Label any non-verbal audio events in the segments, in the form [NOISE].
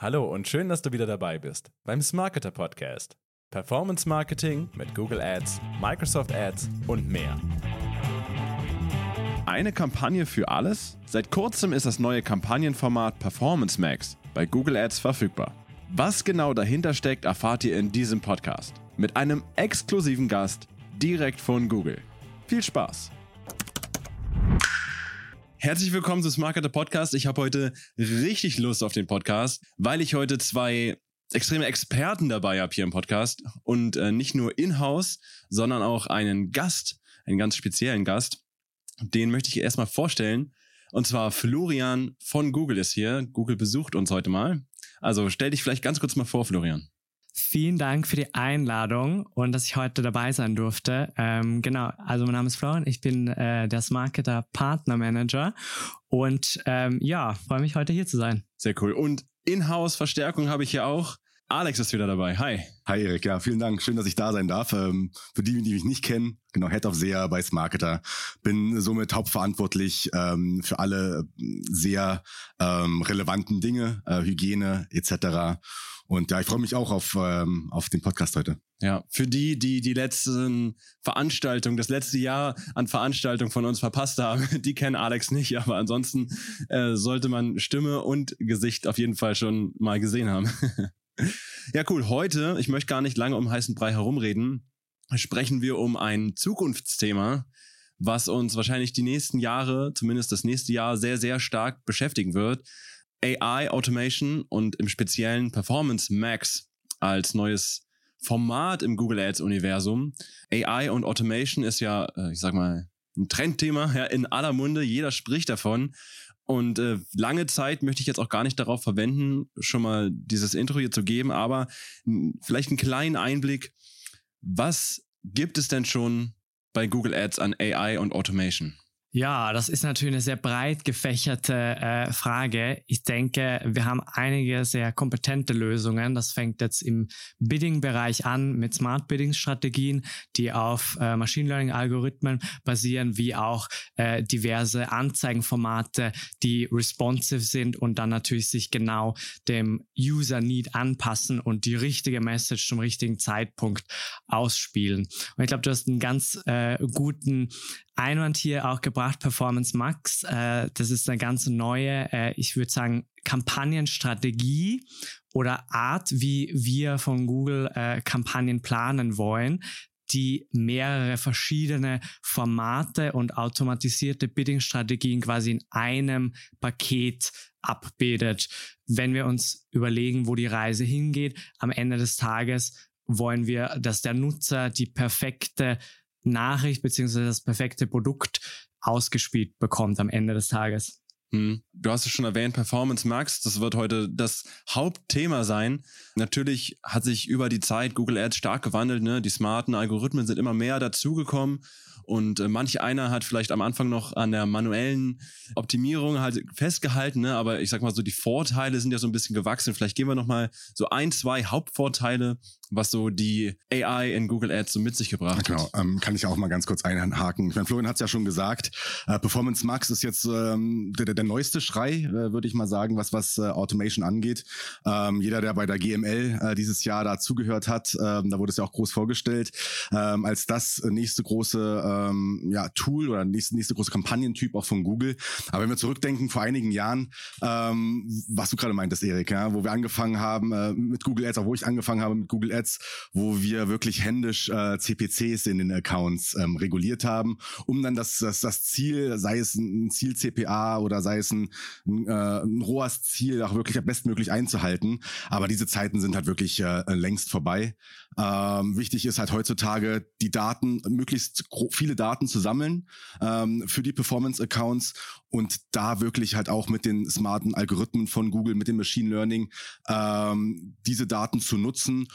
Hallo und schön, dass du wieder dabei bist beim Smarketer Podcast. Performance Marketing mit Google Ads, Microsoft Ads und mehr. Eine Kampagne für alles? Seit kurzem ist das neue Kampagnenformat Performance Max bei Google Ads verfügbar. Was genau dahinter steckt, erfahrt ihr in diesem Podcast mit einem exklusiven Gast direkt von Google. Viel Spaß! Herzlich willkommen zum Marketer Podcast. Ich habe heute richtig Lust auf den Podcast, weil ich heute zwei extreme Experten dabei habe hier im Podcast und äh, nicht nur in-house, sondern auch einen Gast, einen ganz speziellen Gast. Den möchte ich erstmal vorstellen. Und zwar Florian von Google ist hier. Google besucht uns heute mal. Also stell dich vielleicht ganz kurz mal vor, Florian. Vielen Dank für die Einladung und dass ich heute dabei sein durfte. Ähm, genau, also mein Name ist Florian, ich bin äh, der Smarketer Partner Manager und ähm, ja, freue mich heute hier zu sein. Sehr cool. Und Inhouse-Verstärkung habe ich hier auch. Alex ist wieder dabei. Hi. Hi Erik, ja, vielen Dank. Schön, dass ich da sein darf. Ähm, für die, die mich nicht kennen, genau, Head of SEA bei Smarketer. Bin somit hauptverantwortlich ähm, für alle sehr ähm, relevanten Dinge, äh, Hygiene etc. Und ja, ich freue mich auch auf, ähm, auf den Podcast heute. Ja, für die, die die letzten Veranstaltungen, das letzte Jahr an Veranstaltungen von uns verpasst haben, [LAUGHS] die kennen Alex nicht, aber ansonsten äh, sollte man Stimme und Gesicht auf jeden Fall schon mal gesehen haben. [LAUGHS] ja, cool. Heute, ich möchte gar nicht lange um heißen Brei herumreden, sprechen wir um ein Zukunftsthema, was uns wahrscheinlich die nächsten Jahre, zumindest das nächste Jahr, sehr, sehr stark beschäftigen wird. AI Automation und im speziellen Performance Max als neues Format im Google Ads Universum. AI und Automation ist ja, äh, ich sag mal, ein Trendthema ja, in aller Munde. Jeder spricht davon. Und äh, lange Zeit möchte ich jetzt auch gar nicht darauf verwenden, schon mal dieses Intro hier zu geben, aber vielleicht einen kleinen Einblick. Was gibt es denn schon bei Google Ads an AI und Automation? Ja, das ist natürlich eine sehr breit gefächerte äh, Frage. Ich denke, wir haben einige sehr kompetente Lösungen. Das fängt jetzt im Bidding-Bereich an mit Smart Bidding-Strategien, die auf äh, Machine Learning-Algorithmen basieren, wie auch äh, diverse Anzeigenformate, die responsive sind und dann natürlich sich genau dem User-Need anpassen und die richtige Message zum richtigen Zeitpunkt ausspielen. Und ich glaube, du hast einen ganz äh, guten Einwand hier auch gebracht, Performance Max. Äh, das ist eine ganz neue, äh, ich würde sagen, Kampagnenstrategie oder Art, wie wir von Google äh, Kampagnen planen wollen, die mehrere verschiedene Formate und automatisierte Bidding-Strategien quasi in einem Paket abbildet. Wenn wir uns überlegen, wo die Reise hingeht, am Ende des Tages wollen wir, dass der Nutzer die perfekte Nachricht beziehungsweise das perfekte Produkt ausgespielt bekommt am Ende des Tages. Hm. Du hast es schon erwähnt, Performance Max, das wird heute das Hauptthema sein. Natürlich hat sich über die Zeit Google Ads stark gewandelt, ne? Die smarten Algorithmen sind immer mehr dazugekommen und äh, manch einer hat vielleicht am Anfang noch an der manuellen Optimierung halt festgehalten, ne? aber ich sag mal so, die Vorteile sind ja so ein bisschen gewachsen. Vielleicht gehen wir nochmal so ein, zwei Hauptvorteile, was so die AI in Google Ads so mit sich gebracht genau, hat. Genau, ähm, kann ich auch mal ganz kurz einhaken. Ich meine, Florian hat es ja schon gesagt, äh, Performance Max ist jetzt ähm, der, der neueste Schrei, äh, würde ich mal sagen, was, was äh, Automation angeht. Ähm, jeder, der bei der GML äh, dieses Jahr da zugehört hat, ähm, da wurde es ja auch groß vorgestellt, ähm, als das nächste große ähm, ja, Tool oder nächste, nächste große Kampagnentyp auch von Google. Aber wenn wir zurückdenken, vor einigen Jahren, ähm, was du gerade meintest, Erik, ja, wo wir angefangen haben äh, mit Google Ads, auch wo ich angefangen habe mit Google Ads, wo wir wirklich händisch äh, CPCs in den Accounts ähm, reguliert haben, um dann das, das, das Ziel, sei es ein Ziel CPA oder sei es ein, ein, äh, ein ROAS-Ziel, auch wirklich bestmöglich einzuhalten. Aber diese Zeiten sind halt wirklich äh, längst vorbei. Ähm, wichtig ist halt heutzutage, die Daten, möglichst viele Daten zu sammeln ähm, für die Performance-Accounts und da wirklich halt auch mit den smarten Algorithmen von Google, mit dem Machine Learning, ähm, diese Daten zu nutzen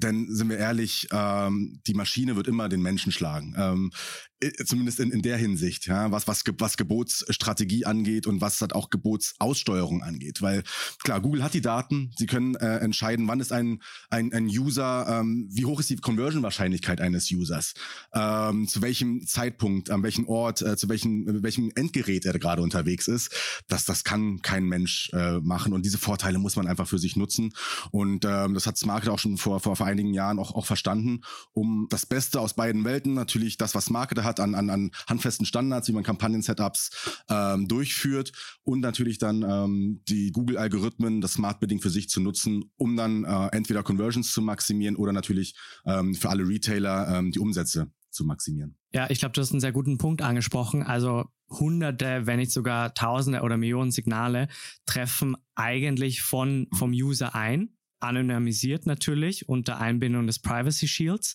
denn sind wir ehrlich, ähm, die Maschine wird immer den Menschen schlagen. Ähm, Äh, zumindest in, in der Hinsicht, ja, was, was, was Gebotsstrategie angeht und was halt auch Gebotsaussteuerung angeht. Weil klar, Google hat die Daten, sie können äh, entscheiden, wann ist ein, ein, ein User, ähm, wie hoch ist die Conversion-Wahrscheinlichkeit eines Users, ähm, zu welchem Zeitpunkt, an welchem Ort, äh, zu welchem, welchem Endgerät er gerade unterwegs ist. Das, das kann kein Mensch äh, machen und diese Vorteile muss man einfach für sich nutzen. Und ähm, das hat Market auch schon vor, vor, vor einigen Jahren auch, auch verstanden, um das Beste aus beiden Welten, natürlich das, was Marketer hat an, an, an handfesten Standards, wie man Kampagnen-Setups ähm, durchführt und natürlich dann ähm, die Google-Algorithmen, das Smart Bidding für sich zu nutzen, um dann äh, entweder Conversions zu maximieren oder natürlich ähm, für alle Retailer ähm, die Umsätze zu maximieren. Ja, ich glaube, du hast einen sehr guten Punkt angesprochen. Also hunderte, wenn nicht sogar tausende oder Millionen Signale treffen eigentlich von, vom User ein, anonymisiert natürlich unter Einbindung des Privacy Shields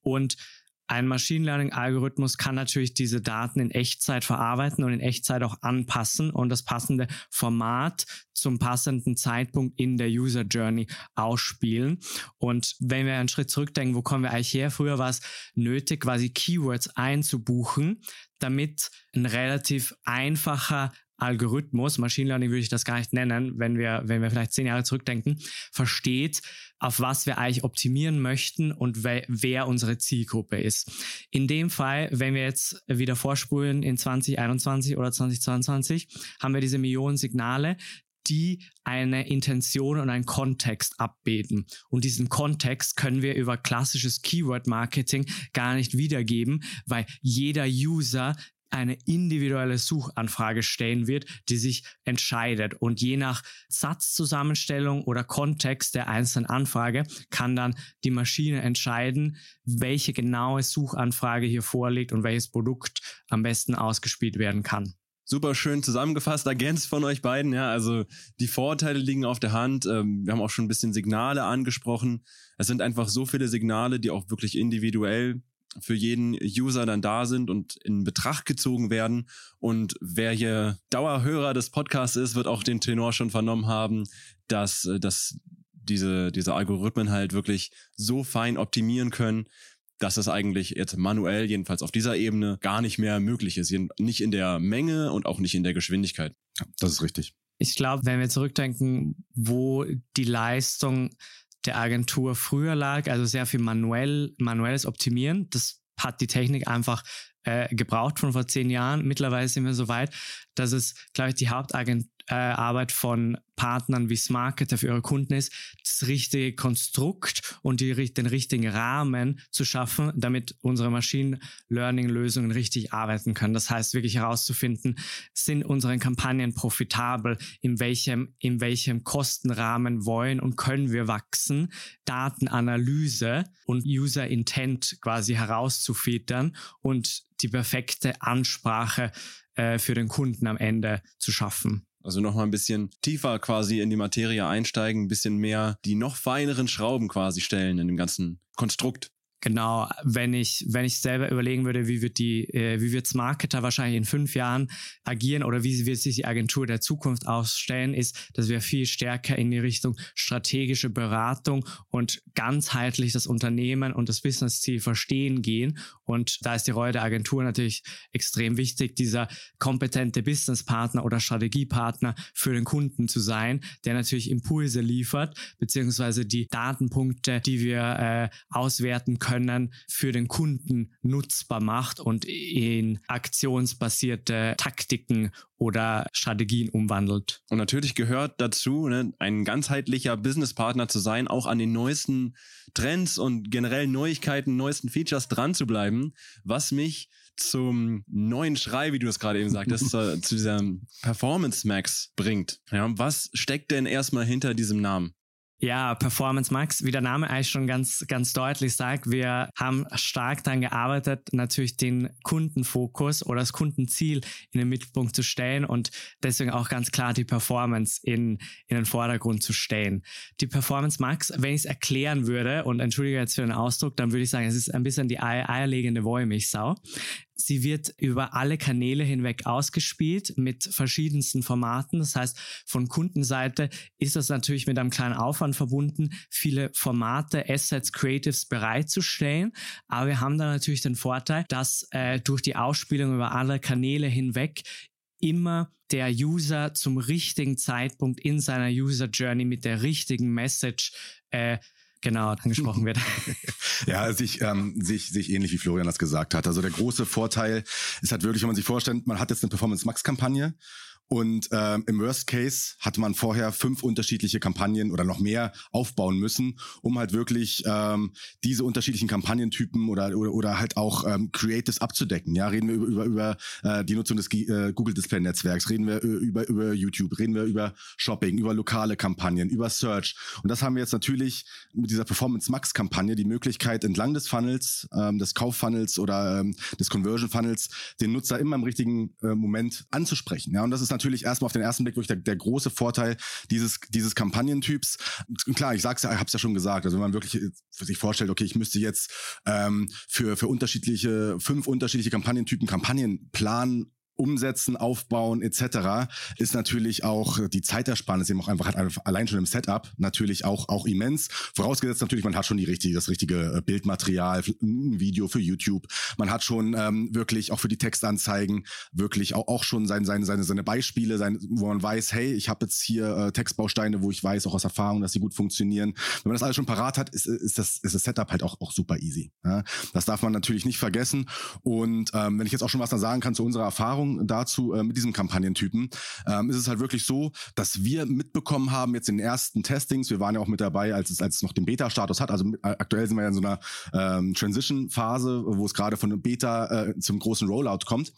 und ein Machine Learning Algorithmus kann natürlich diese Daten in Echtzeit verarbeiten und in Echtzeit auch anpassen und das passende Format zum passenden Zeitpunkt in der User Journey ausspielen. Und wenn wir einen Schritt zurückdenken, wo kommen wir eigentlich her? Früher war es nötig, quasi Keywords einzubuchen, damit ein relativ einfacher Algorithmus, Machine Learning würde ich das gar nicht nennen, wenn wir, wenn wir vielleicht zehn Jahre zurückdenken, versteht, auf was wir eigentlich optimieren möchten und wer, wer unsere Zielgruppe ist. In dem Fall, wenn wir jetzt wieder vorspulen in 2021 oder 2022, haben wir diese Millionen Signale, die eine Intention und einen Kontext abbilden. Und diesen Kontext können wir über klassisches Keyword-Marketing gar nicht wiedergeben, weil jeder User eine individuelle Suchanfrage stellen wird, die sich entscheidet. Und je nach Satzzusammenstellung oder Kontext der einzelnen Anfrage kann dann die Maschine entscheiden, welche genaue Suchanfrage hier vorliegt und welches Produkt am besten ausgespielt werden kann. Super schön zusammengefasst, ergänzt von euch beiden. Ja, also die Vorteile liegen auf der Hand. Ähm, wir haben auch schon ein bisschen Signale angesprochen. Es sind einfach so viele Signale, die auch wirklich individuell für jeden User dann da sind und in Betracht gezogen werden. Und wer hier Dauerhörer des Podcasts ist, wird auch den Tenor schon vernommen haben, dass, äh, dass diese, diese Algorithmen halt wirklich so fein optimieren können, dass es eigentlich jetzt manuell, jedenfalls auf dieser Ebene, gar nicht mehr möglich ist. Nicht in der Menge und auch nicht in der Geschwindigkeit. Das ist richtig. Ich glaube, wenn wir zurückdenken, wo die Leistung der Agentur früher lag, also sehr viel manuell, manuelles Optimieren. Das hat die Technik einfach äh, gebraucht von vor zehn Jahren. Mittlerweile sind wir so weit, dass es, glaube ich, die Hauptarbeit äh, von Partnern wie Smarketer für ihre Kunden ist, das richtige Konstrukt und die, den richtigen Rahmen zu schaffen, damit unsere Machine Learning Lösungen richtig arbeiten können. Das heißt, wirklich herauszufinden, sind unsere Kampagnen profitabel, in welchem, in welchem Kostenrahmen wollen und können wir wachsen, Datenanalyse und User Intent quasi herauszufiltern und die perfekte Ansprache äh, für den Kunden am Ende zu schaffen. Also nochmal ein bisschen tiefer quasi in die Materie einsteigen, ein bisschen mehr die noch feineren Schrauben quasi stellen in dem ganzen Konstrukt. Genau, wenn ich, wenn ich selber überlegen würde, wie wird die, äh, wie wird's Marketer wahrscheinlich in fünf Jahren agieren oder wie wird sich die Agentur der Zukunft ausstellen, ist, dass wir viel stärker in die Richtung strategische Beratung und ganzheitlich das Unternehmen und das Businessziel verstehen gehen. Und da ist die Rolle der Agentur natürlich extrem wichtig, dieser kompetente Businesspartner oder Strategiepartner für den Kunden zu sein, der natürlich Impulse liefert, beziehungsweise die Datenpunkte, die wir äh, auswerten können, für den Kunden nutzbar macht und in aktionsbasierte Taktiken oder Strategien umwandelt. Und natürlich gehört dazu, ne, ein ganzheitlicher Businesspartner zu sein, auch an den neuesten Trends und generell Neuigkeiten, neuesten Features dran zu bleiben, was mich zum neuen Schrei, wie du es gerade eben sagtest, [LAUGHS] zu, zu diesem Performance Max bringt. Ja, was steckt denn erstmal hinter diesem Namen? Ja, Performance Max, wie der Name eigentlich schon ganz, ganz deutlich sagt, wir haben stark daran gearbeitet, natürlich den Kundenfokus oder das Kundenziel in den Mittelpunkt zu stellen und deswegen auch ganz klar die Performance in, in den Vordergrund zu stellen. Die Performance Max, wenn ich es erklären würde, und entschuldige jetzt für den Ausdruck, dann würde ich sagen, es ist ein bisschen die eierlegende Wollmilchsau. Sie wird über alle Kanäle hinweg ausgespielt mit verschiedensten Formaten. Das heißt, von Kundenseite ist das natürlich mit einem kleinen Aufwand verbunden, viele Formate, Assets, Creatives bereitzustellen. Aber wir haben da natürlich den Vorteil, dass äh, durch die Ausspielung über alle Kanäle hinweg immer der User zum richtigen Zeitpunkt in seiner User Journey mit der richtigen Message äh, genau angesprochen wird. [LAUGHS] ja, sich, ähm, sich, sich ähnlich wie Florian das gesagt hat. Also der große Vorteil ist halt wirklich, wenn man sich vorstellt, man hat jetzt eine Performance Max Kampagne und ähm, im Worst Case hatte man vorher fünf unterschiedliche Kampagnen oder noch mehr aufbauen müssen, um halt wirklich ähm, diese unterschiedlichen Kampagnentypen oder, oder, oder halt auch ähm, Creatives abzudecken. Ja, reden wir über, über, über äh, die Nutzung des äh, Google Display Netzwerks, reden wir über, über YouTube, reden wir über Shopping, über lokale Kampagnen, über Search. Und das haben wir jetzt natürlich mit dieser Performance Max Kampagne die Möglichkeit entlang des Funnels, ähm, des Kauffunnels oder ähm, des Conversion Funnels den Nutzer immer im richtigen äh, Moment anzusprechen. Ja, und das ist natürlich erstmal auf den ersten Blick wirklich der, der große Vorteil dieses, dieses Kampagnentyps. Klar, ich sag's ja, hab's ja schon gesagt. Also wenn man wirklich sich vorstellt, okay, ich müsste jetzt ähm, für, für unterschiedliche, fünf unterschiedliche Kampagnentypen Kampagnen planen umsetzen, aufbauen etc. ist natürlich auch die Zeitersparnis eben auch einfach hat allein schon im Setup natürlich auch auch immens. Vorausgesetzt natürlich, man hat schon die richtige das richtige äh, Bildmaterial, ein Video für YouTube. Man hat schon ähm, wirklich auch für die Textanzeigen wirklich auch, auch schon seine seine seine seine Beispiele, sein, wo man weiß, hey, ich habe jetzt hier äh, Textbausteine, wo ich weiß auch aus Erfahrung, dass sie gut funktionieren. Wenn man das alles schon parat hat, ist, ist das ist das Setup halt auch auch super easy. Ja? Das darf man natürlich nicht vergessen. Und ähm, wenn ich jetzt auch schon was sagen kann zu unserer Erfahrung Erfahrung dazu äh, mit diesem Kampagnentypen, ähm, ist es halt wirklich so, dass wir mitbekommen haben jetzt in den ersten Testings, wir waren ja auch mit dabei, als es, als es noch den Beta-Status hat, also äh, aktuell sind wir ja in so einer ähm, Transition-Phase, wo es gerade von einem Beta äh, zum großen Rollout kommt.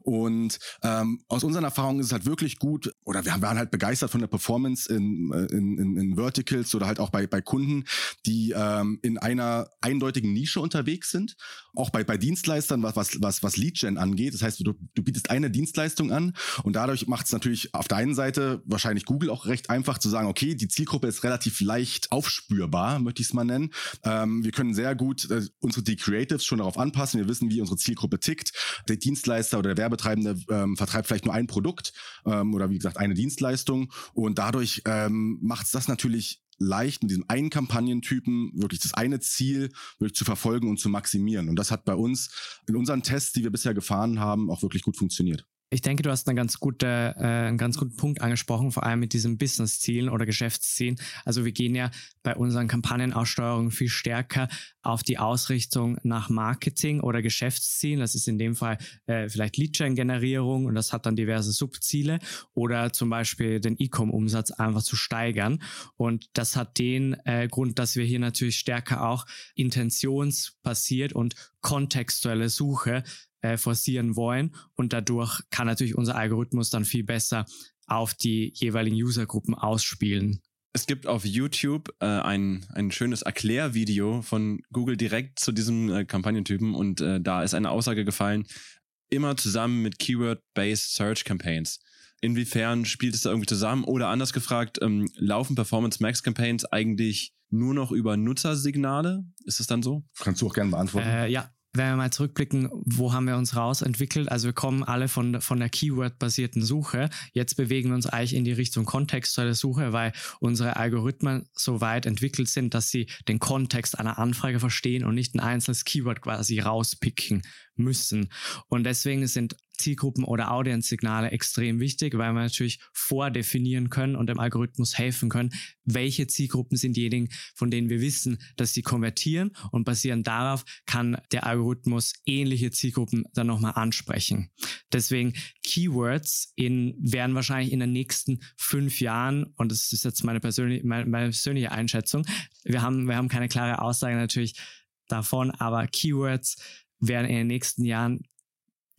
Und ähm, aus unseren Erfahrungen ist es halt wirklich gut, oder wir waren halt begeistert von der Performance in, äh, in, in, in Verticals oder halt auch bei, bei Kunden, die ähm, in einer eindeutigen Nische unterwegs sind. Auch bei, bei Dienstleistern, was, was, was, was Lead-Gen angeht. Das heißt, du, du bietest eine Dienstleistung an und dadurch macht es natürlich auf der einen Seite wahrscheinlich Google auch recht einfach zu sagen, okay, die Zielgruppe ist relativ leicht aufspürbar, möchte ich es mal nennen. Ähm, wir können sehr gut äh, unsere die Creatives schon darauf anpassen. Wir wissen, wie unsere Zielgruppe tickt. Der Dienstleister oder der Werbetreibende ähm, vertreibt vielleicht nur ein Produkt ähm, oder wie gesagt eine Dienstleistung und dadurch ähm, macht es das natürlich leicht mit diesem einen Kampagnentypen wirklich das eine Ziel wirklich zu verfolgen und zu maximieren. Und das hat bei uns in unseren Tests, die wir bisher gefahren haben, auch wirklich gut funktioniert. Ich denke, du hast eine ganz gute, äh, einen ganz guten Punkt angesprochen, vor allem mit diesen Business-Zielen oder Geschäftszielen. Also wir gehen ja bei unseren Kampagnenaussteuerungen viel stärker auf die Ausrichtung nach Marketing oder Geschäftszielen. Das ist in dem Fall äh, vielleicht Lead-Gen-Generierung und das hat dann diverse Subziele oder zum Beispiel den E-Com-Umsatz einfach zu steigern. Und das hat den äh, Grund, dass wir hier natürlich stärker auch intentionsbasiert und kontextuelle Suche äh, forcieren wollen. Und dadurch kann natürlich unser Algorithmus dann viel besser auf die jeweiligen Usergruppen ausspielen. Es gibt auf YouTube äh, ein, ein schönes Erklärvideo von Google direkt zu diesem äh, Kampagnentypen und äh, da ist eine Aussage gefallen, immer zusammen mit Keyword-Based Search Campaigns. Inwiefern spielt es da irgendwie zusammen? Oder anders gefragt, ähm, laufen Performance Max Campaigns eigentlich nur noch über Nutzersignale? Ist es dann so? Kannst du auch gerne beantworten. Äh, ja, wenn wir mal zurückblicken, wo haben wir uns rausentwickelt? Also wir kommen alle von, von der Keyword-basierten Suche. Jetzt bewegen wir uns eigentlich in die Richtung kontextuelle Suche, weil unsere Algorithmen so weit entwickelt sind, dass sie den Kontext einer Anfrage verstehen und nicht ein einzelnes Keyword quasi rauspicken müssen. Und deswegen sind Zielgruppen oder Audience-Signale extrem wichtig, weil wir natürlich vordefinieren können und dem Algorithmus helfen können, welche Zielgruppen sind diejenigen, von denen wir wissen, dass sie konvertieren und basierend darauf kann der Algorithmus ähnliche Zielgruppen dann nochmal ansprechen. Deswegen Keywords in, werden wahrscheinlich in den nächsten fünf Jahren, und das ist jetzt meine persönliche, meine, meine persönliche Einschätzung, wir haben, wir haben keine klare Aussage natürlich davon, aber Keywords werden in den nächsten Jahren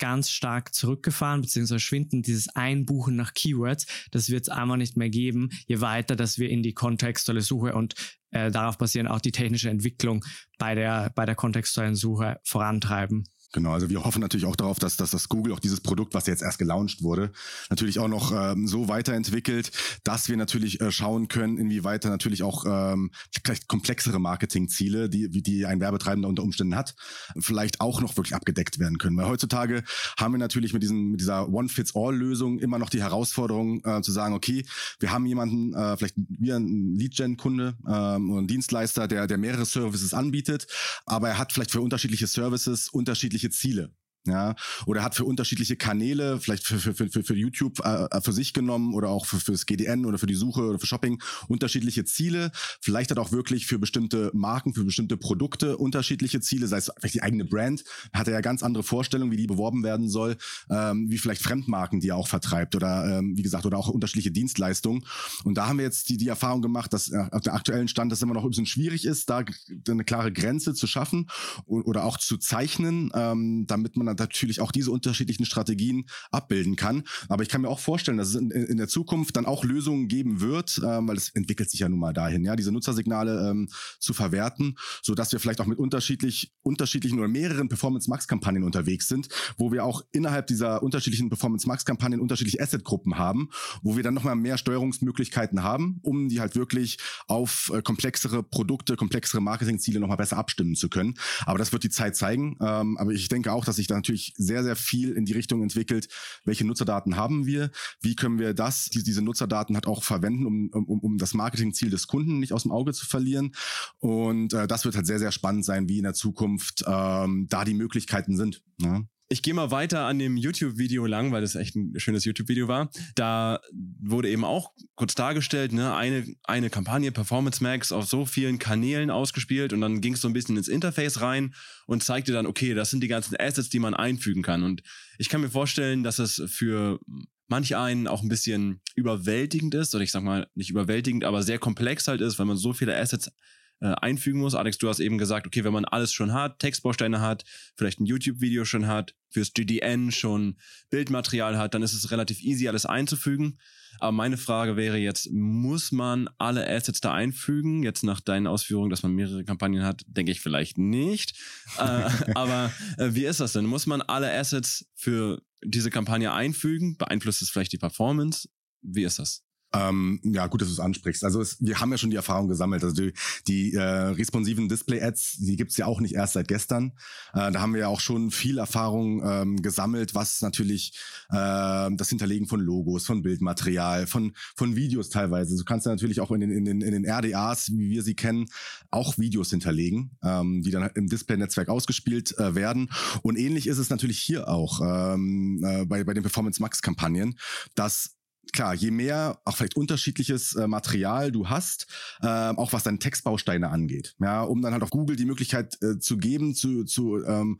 ganz stark zurückgefahren, beziehungsweise schwinden dieses Einbuchen nach Keywords, das wird es einmal nicht mehr geben, je weiter, dass wir in die kontextuelle Suche und äh, darauf basieren auch die technische Entwicklung bei der, bei der kontextuellen Suche vorantreiben. Genau, also wir hoffen natürlich auch darauf, dass, dass das Google auch dieses Produkt, was jetzt erst gelauncht wurde, natürlich auch noch ähm, so weiterentwickelt, dass wir natürlich äh, schauen können, inwieweit natürlich auch ähm, vielleicht komplexere Marketingziele, die, die ein Werbetreibender unter Umständen hat, vielleicht auch noch wirklich abgedeckt werden können. Weil heutzutage haben wir natürlich mit, diesen, mit dieser One-Fits-All-Lösung immer noch die Herausforderung äh, zu sagen, okay, wir haben jemanden, äh, vielleicht wir ein Lead-Gen-Kunde ähm, oder ein Dienstleister, der, der mehrere Services anbietet, aber er hat vielleicht für unterschiedliche Services unterschiedliche Ziele ja, oder hat für unterschiedliche Kanäle, vielleicht für, für, für, für YouTube äh, für sich genommen oder auch für, fürs GDN oder für die Suche oder für Shopping unterschiedliche Ziele. Vielleicht hat auch wirklich für bestimmte Marken, für bestimmte Produkte unterschiedliche Ziele, sei es vielleicht die eigene Brand, hat er ja ganz andere Vorstellungen, wie die beworben werden soll, ähm, wie vielleicht Fremdmarken, die er auch vertreibt oder ähm, wie gesagt, oder auch unterschiedliche Dienstleistungen. Und da haben wir jetzt die, die Erfahrung gemacht, dass äh, auf der aktuellen Stand das immer noch ein bisschen schwierig ist, da eine klare Grenze zu schaffen oder auch zu zeichnen, ähm, damit man natürlich auch diese unterschiedlichen Strategien abbilden kann. Aber ich kann mir auch vorstellen, dass es in, in der Zukunft dann auch Lösungen geben wird, ähm, weil es entwickelt sich ja nun mal dahin, ja, diese Nutzersignale ähm, zu verwerten, so dass wir vielleicht auch mit unterschiedlich, unterschiedlichen oder mehreren Performance Max Kampagnen unterwegs sind, wo wir auch innerhalb dieser unterschiedlichen Performance Max Kampagnen unterschiedliche Asset Gruppen haben, wo wir dann nochmal mehr Steuerungsmöglichkeiten haben, um die halt wirklich auf äh, komplexere Produkte, komplexere Marketingziele nochmal besser abstimmen zu können. Aber das wird die Zeit zeigen. Ähm, aber ich denke auch, dass sich da natürlich sehr, sehr viel in die Richtung entwickelt, welche Nutzerdaten haben wir, wie können wir das, die, diese Nutzerdaten halt auch verwenden, um, um, um das Marketingziel des Kunden nicht aus dem Auge zu verlieren. Und äh, das wird halt sehr, sehr spannend sein, wie in der Zukunft ähm, da die Möglichkeiten sind. Ne? Ich gehe mal weiter an dem YouTube-Video lang, weil das echt ein schönes YouTube-Video war. Da wurde eben auch kurz dargestellt, ne, eine, eine Kampagne Performance Max auf so vielen Kanälen ausgespielt und dann ging es so ein bisschen ins Interface rein und zeigte dann, okay, das sind die ganzen Assets, die man einfügen kann. Und ich kann mir vorstellen, dass es für manch einen auch ein bisschen überwältigend ist, oder ich sag mal nicht überwältigend, aber sehr komplex halt ist, weil man so viele Assets äh, einfügen muss. Alex, du hast eben gesagt, okay, wenn man alles schon hat, Textbausteine hat, vielleicht ein YouTube-Video schon hat, fürs GDN schon Bildmaterial hat, dann ist es relativ easy, alles einzufügen. Aber meine Frage wäre jetzt, muss man alle Assets da einfügen? Jetzt nach deinen Ausführungen, dass man mehrere Kampagnen hat, denke ich vielleicht nicht. äh, [LAUGHS] aber äh, wie ist das denn? Muss man alle Assets für diese Kampagne einfügen? Beeinflusst es vielleicht die Performance? Wie ist das? Ähm, ja, gut, dass du es ansprichst. Also es, wir haben ja schon die Erfahrung gesammelt. Also die, die äh, responsiven Display-Ads, die gibt's ja auch nicht erst seit gestern. Äh, da haben wir ja auch schon viel Erfahrung ähm, gesammelt, was natürlich äh, das Hinterlegen von Logos, von Bildmaterial, von, von Videos teilweise. Du kannst ja natürlich auch in den, in, den, in den RDAs, wie wir sie kennen, auch Videos hinterlegen, ähm, die dann im Display-Netzwerk ausgespielt äh, werden. Und ähnlich ist es natürlich hier auch ähm, äh, bei, bei den Performance Max-Kampagnen, dass klar, je mehr auch vielleicht unterschiedliches äh, Material du hast, äh, auch was deine Textbausteine angeht, ja, um dann halt auf Google die Möglichkeit äh, zu geben, zu, zu ähm,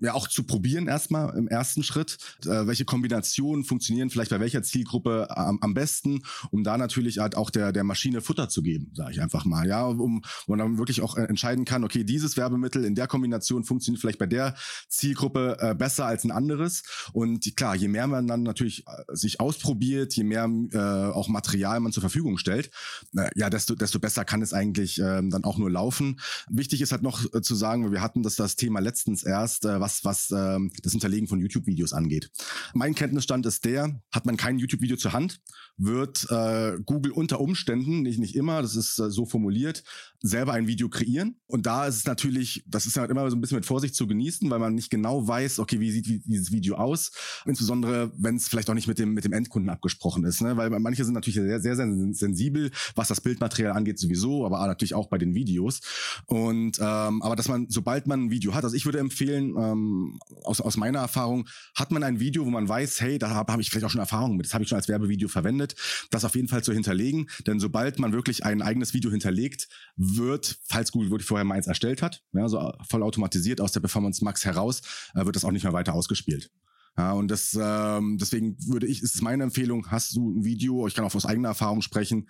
ja auch zu probieren erstmal im ersten Schritt, äh, welche Kombinationen funktionieren vielleicht bei welcher Zielgruppe am, am besten, um da natürlich halt auch der der Maschine Futter zu geben, sage ich einfach mal, ja, um wo man dann wirklich auch entscheiden kann, okay, dieses Werbemittel in der Kombination funktioniert vielleicht bei der Zielgruppe äh, besser als ein anderes und klar, je mehr man dann natürlich äh, sich ausprobiert, je mehr äh, auch Material man zur Verfügung stellt, äh, ja, desto desto besser kann es eigentlich äh, dann auch nur laufen. Wichtig ist halt noch äh, zu sagen, wir hatten das das Thema letztens erst, äh, was was, was ähm, das Hinterlegen von YouTube-Videos angeht. Mein Kenntnisstand ist der, hat man kein YouTube-Video zur Hand, wird äh, Google unter Umständen, nicht, nicht immer, das ist äh, so formuliert, selber ein Video kreieren. Und da ist es natürlich, das ist halt immer so ein bisschen mit Vorsicht zu genießen, weil man nicht genau weiß, okay, wie sieht dieses Video aus? Insbesondere, wenn es vielleicht auch nicht mit dem, mit dem Endkunden abgesprochen ist. Ne? Weil manche sind natürlich sehr, sehr, sehr sensibel, was das Bildmaterial angeht sowieso, aber natürlich auch bei den Videos. Und ähm, aber dass man, sobald man ein Video hat, also ich würde empfehlen, ähm, aus, aus meiner Erfahrung, hat man ein Video, wo man weiß, hey, da habe hab ich vielleicht auch schon Erfahrung mit, das habe ich schon als Werbevideo verwendet, das auf jeden Fall zu hinterlegen. Denn sobald man wirklich ein eigenes Video hinterlegt, wird, falls Google wirklich vorher mal eins erstellt hat, ja, so voll automatisiert aus der Performance Max heraus, äh, wird das auch nicht mehr weiter ausgespielt. Ja, und das, ähm, deswegen würde ich, ist es meine Empfehlung, hast du ein Video, ich kann auch aus eigener Erfahrung sprechen,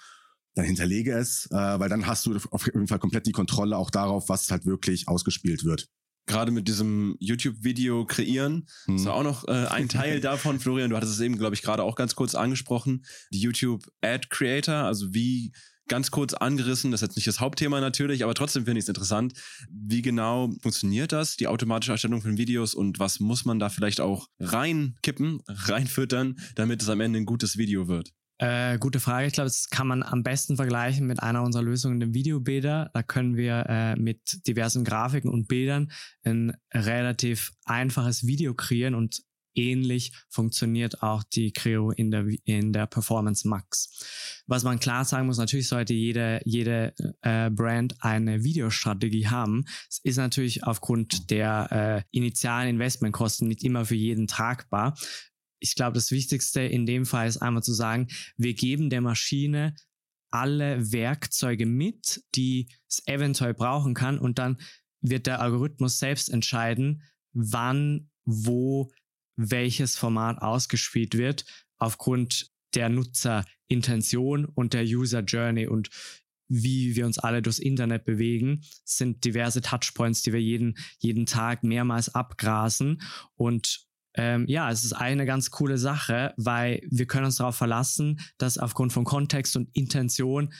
dann hinterlege es, äh, weil dann hast du auf jeden Fall komplett die Kontrolle auch darauf, was halt wirklich ausgespielt wird gerade mit diesem YouTube-Video kreieren. Hm. Das war auch noch äh, ein Teil [LAUGHS] davon, Florian. Du hattest es eben, glaube ich, gerade auch ganz kurz angesprochen. Die YouTube Ad Creator, also wie ganz kurz angerissen. Das ist jetzt nicht das Hauptthema natürlich, aber trotzdem finde ich es interessant. Wie genau funktioniert das, die automatische Erstellung von Videos und was muss man da vielleicht auch reinkippen, [LAUGHS] reinfüttern, damit es am Ende ein gutes Video wird? Äh, gute Frage. Ich glaube, das kann man am besten vergleichen mit einer unserer Lösungen, dem Videobilder. Da können wir äh, mit diversen Grafiken und Bildern ein relativ einfaches Video kreieren und ähnlich funktioniert auch die Creo in der, in der Performance Max. Was man klar sagen muss, natürlich sollte jede, jede äh, Brand eine Videostrategie haben. Es ist natürlich aufgrund der äh, initialen Investmentkosten nicht immer für jeden tragbar. Ich glaube, das Wichtigste in dem Fall ist einmal zu sagen, wir geben der Maschine alle Werkzeuge mit, die es eventuell brauchen kann und dann wird der Algorithmus selbst entscheiden, wann, wo welches Format ausgespielt wird, aufgrund der Nutzerintention und der User Journey und wie wir uns alle durchs Internet bewegen, sind diverse Touchpoints, die wir jeden, jeden Tag mehrmals abgrasen. Und ähm, ja, es ist eine ganz coole Sache, weil wir können uns darauf verlassen, dass aufgrund von Kontext und Intention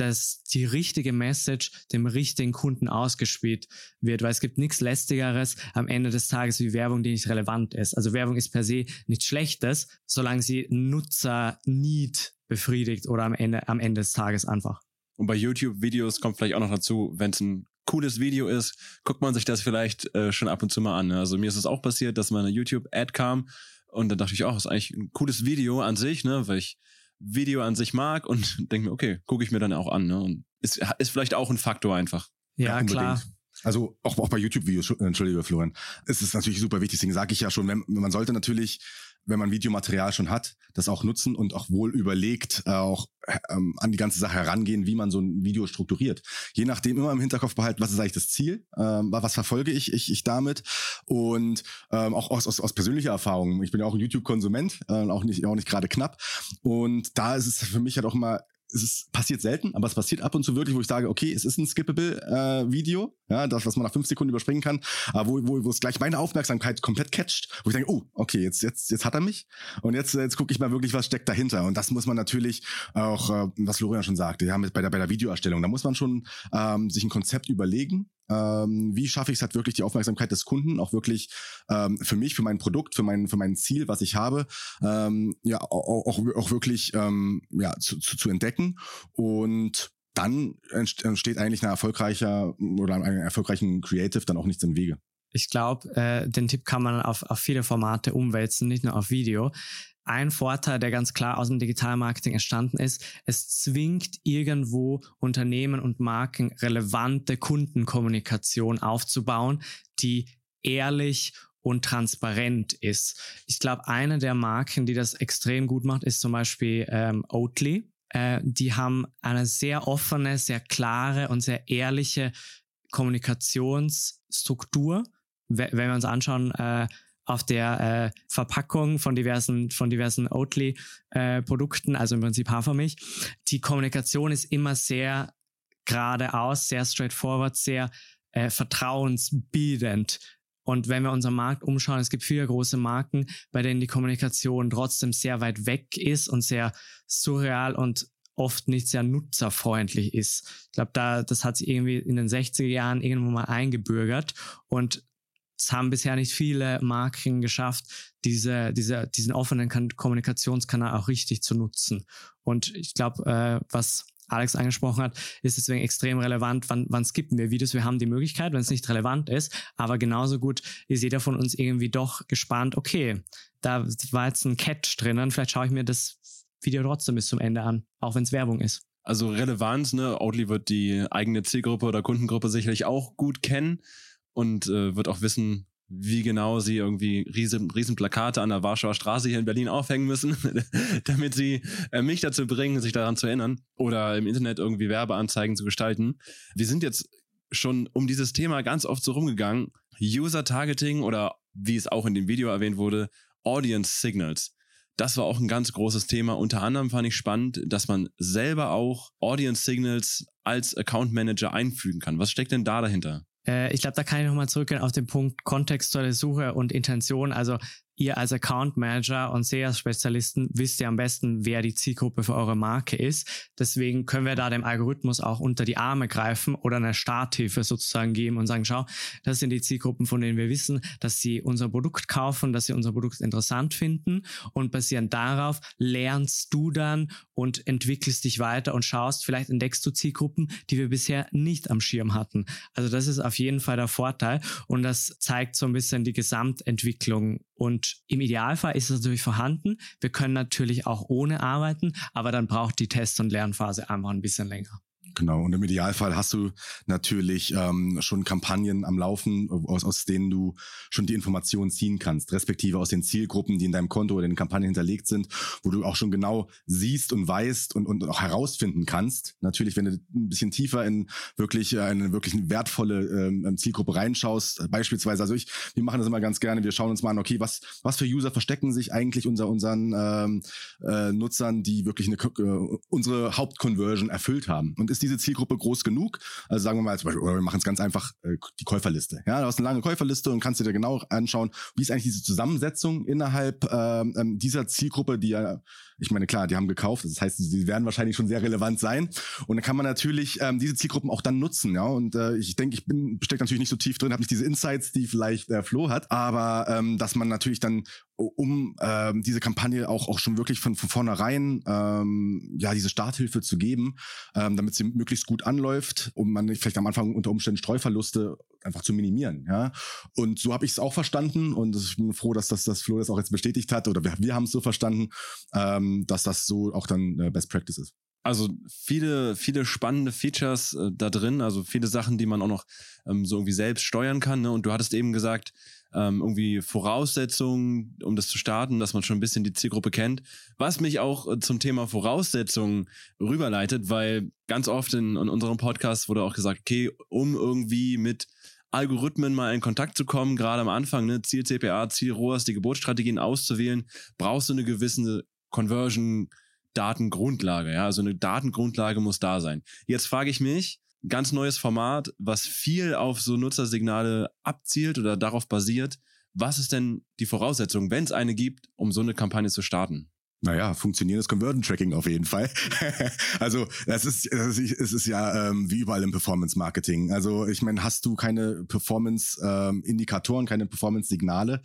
dass die richtige Message dem richtigen Kunden ausgespielt wird, weil es gibt nichts lästigeres am Ende des Tages wie Werbung, die nicht relevant ist. Also Werbung ist per se nichts Schlechtes, solange sie Nutzer-Need befriedigt oder am Ende, am Ende des Tages einfach. Und bei YouTube-Videos kommt vielleicht auch noch dazu, wenn es ein cooles Video ist, guckt man sich das vielleicht äh, schon ab und zu mal an. Ne? Also mir ist es auch passiert, dass meine YouTube-Ad kam und dann dachte ich auch, ist eigentlich ein cooles Video an sich, ne, weil ich Video an sich mag und [LAUGHS] denke mir, okay, gucke ich mir dann auch an. Ne? Und ist, ist vielleicht auch ein Faktor einfach. Ja, ja klar. Also auch, auch bei YouTube-Videos, entschuldige Florian, es ist natürlich super wichtig, deswegen sage ich ja schon, wenn, man sollte natürlich wenn man Videomaterial schon hat, das auch nutzen und auch wohl überlegt äh, auch ähm, an die ganze Sache herangehen, wie man so ein Video strukturiert. Je nachdem immer im Hinterkopf behalten, was ist eigentlich das Ziel, ähm, was verfolge ich, ich, ich damit und ähm, auch aus, aus, aus persönlicher Erfahrung. Ich bin ja auch ein YouTube-Konsument, äh, auch nicht, auch nicht gerade knapp und da ist es für mich halt auch immer es ist, passiert selten, aber es passiert ab und zu wirklich, wo ich sage, okay, es ist ein skippable äh, Video, ja, das, was man nach fünf Sekunden überspringen kann, aber wo, wo, wo es gleich meine Aufmerksamkeit komplett catcht, wo ich denke, oh, okay, jetzt, jetzt, jetzt hat er mich und jetzt, jetzt gucke ich mal wirklich, was steckt dahinter. Und das muss man natürlich auch, äh, was Florian schon sagte, ja, mit, bei der, bei der Videoerstellung, da muss man schon ähm, sich ein Konzept überlegen, ähm, wie schaffe ich es halt wirklich die Aufmerksamkeit des Kunden auch wirklich ähm, für mich, für mein Produkt, für mein, für mein Ziel, was ich habe, ähm, ja auch, auch, auch wirklich ähm, ja, zu, zu, zu entdecken und dann entsteht eigentlich ein erfolgreicher oder einen erfolgreichen Creative dann auch nichts im Wege. Ich glaube, äh, den Tipp kann man auf, auf viele Formate umwälzen, nicht nur auf Video ein Vorteil, der ganz klar aus dem Digitalmarketing entstanden ist, es zwingt irgendwo Unternehmen und Marken relevante Kundenkommunikation aufzubauen, die ehrlich und transparent ist. Ich glaube, eine der Marken, die das extrem gut macht, ist zum Beispiel ähm, Oatly. Äh, die haben eine sehr offene, sehr klare und sehr ehrliche Kommunikationsstruktur. Wenn wir uns anschauen, äh, auf der äh, Verpackung von diversen, von diversen Oatly-Produkten, äh, also im Prinzip Hafermilch. Die Kommunikation ist immer sehr geradeaus, sehr straightforward, sehr äh, vertrauensbildend. Und wenn wir unseren Markt umschauen, es gibt viele große Marken, bei denen die Kommunikation trotzdem sehr weit weg ist und sehr surreal und oft nicht sehr nutzerfreundlich ist. Ich glaube, da, das hat sich irgendwie in den 60er Jahren irgendwo mal eingebürgert und es haben bisher nicht viele Marken geschafft, diese, diese, diesen offenen Kommunikationskanal auch richtig zu nutzen. Und ich glaube, äh, was Alex angesprochen hat, ist deswegen extrem relevant, wann, wann skippen wir Videos. Wir haben die Möglichkeit, wenn es nicht relevant ist, aber genauso gut ist jeder von uns irgendwie doch gespannt, okay, da war jetzt ein Catch drinnen, vielleicht schaue ich mir das Video trotzdem bis zum Ende an, auch wenn es Werbung ist. Also Relevanz, ne? Outly wird die eigene Zielgruppe oder Kundengruppe sicherlich auch gut kennen und äh, wird auch wissen, wie genau sie irgendwie riesen, riesen Plakate an der Warschauer Straße hier in Berlin aufhängen müssen, [LAUGHS] damit sie äh, mich dazu bringen, sich daran zu erinnern oder im Internet irgendwie Werbeanzeigen zu gestalten. Wir sind jetzt schon um dieses Thema ganz oft so rumgegangen. User Targeting oder wie es auch in dem Video erwähnt wurde, Audience Signals. Das war auch ein ganz großes Thema. Unter anderem fand ich spannend, dass man selber auch Audience Signals als Account Manager einfügen kann. Was steckt denn da dahinter? Äh, ich glaube, da kann ich nochmal zurückgehen auf den Punkt kontextuelle Suche und Intention. Also ihr als Account Manager und SEA-Spezialisten wisst ja am besten, wer die Zielgruppe für eure Marke ist. Deswegen können wir da dem Algorithmus auch unter die Arme greifen oder eine Starthilfe sozusagen geben und sagen, schau, das sind die Zielgruppen, von denen wir wissen, dass sie unser Produkt kaufen, dass sie unser Produkt interessant finden und basierend darauf lernst du dann und entwickelst dich weiter und schaust, vielleicht entdeckst du Zielgruppen, die wir bisher nicht am Schirm hatten. Also das ist auf jeden Fall der Vorteil und das zeigt so ein bisschen die Gesamtentwicklung und im Idealfall ist es natürlich vorhanden. Wir können natürlich auch ohne arbeiten, aber dann braucht die Test- und Lernphase einfach ein bisschen länger. Genau, und im Idealfall hast du natürlich ähm, schon Kampagnen am Laufen, aus, aus denen du schon die Informationen ziehen kannst, respektive aus den Zielgruppen, die in deinem Konto oder in den Kampagnen hinterlegt sind, wo du auch schon genau siehst und weißt und, und auch herausfinden kannst. Natürlich, wenn du ein bisschen tiefer in wirklich äh, eine wirklich wertvolle ähm, Zielgruppe reinschaust, beispielsweise, also ich, wir machen das immer ganz gerne, wir schauen uns mal an, okay, was, was für User verstecken sich eigentlich unter unseren ähm, äh, Nutzern, die wirklich eine, äh, unsere Hauptconversion erfüllt haben. Und ist diese Zielgruppe groß genug? Also sagen wir mal zum Beispiel, oder wir machen es ganz einfach, äh, die Käuferliste. Ja, du hast eine lange Käuferliste und kannst dir genau anschauen, wie ist eigentlich diese Zusammensetzung innerhalb ähm, ähm, dieser Zielgruppe, die ja, ich meine, klar, die haben gekauft, das heißt, sie werden wahrscheinlich schon sehr relevant sein. Und dann kann man natürlich ähm, diese Zielgruppen auch dann nutzen, ja. Und äh, ich denke, ich bin stecke natürlich nicht so tief drin, habe nicht diese Insights, die vielleicht der Flo hat, aber ähm, dass man natürlich dann um ähm, diese Kampagne auch auch schon wirklich von, von vornherein ähm, ja diese Starthilfe zu geben, ähm, damit sie möglichst gut anläuft, um man vielleicht am Anfang unter Umständen Streuverluste einfach zu minimieren. Ja, und so habe ich es auch verstanden und ich bin froh, dass das das Flo das auch jetzt bestätigt hat oder wir, wir haben es so verstanden, ähm, dass das so auch dann äh, Best Practice ist. Also viele, viele spannende Features äh, da drin, also viele Sachen, die man auch noch ähm, so irgendwie selbst steuern kann. Ne? Und du hattest eben gesagt, ähm, irgendwie Voraussetzungen, um das zu starten, dass man schon ein bisschen die Zielgruppe kennt. Was mich auch äh, zum Thema Voraussetzungen rüberleitet, weil ganz oft in, in unserem Podcast wurde auch gesagt, okay, um irgendwie mit Algorithmen mal in Kontakt zu kommen, gerade am Anfang, ne, Ziel CPA, Ziel ROAS, die Geburtsstrategien auszuwählen, brauchst du eine gewisse Conversion Datengrundlage, ja, also eine Datengrundlage muss da sein. Jetzt frage ich mich, ganz neues Format, was viel auf so Nutzersignale abzielt oder darauf basiert. Was ist denn die Voraussetzung, wenn es eine gibt, um so eine Kampagne zu starten? Naja, funktionierendes Conversion Tracking auf jeden Fall. [LAUGHS] also das ist, das ist, es ist ja ähm, wie überall im Performance Marketing. Also ich meine, hast du keine Performance ähm, keine Performance Signale,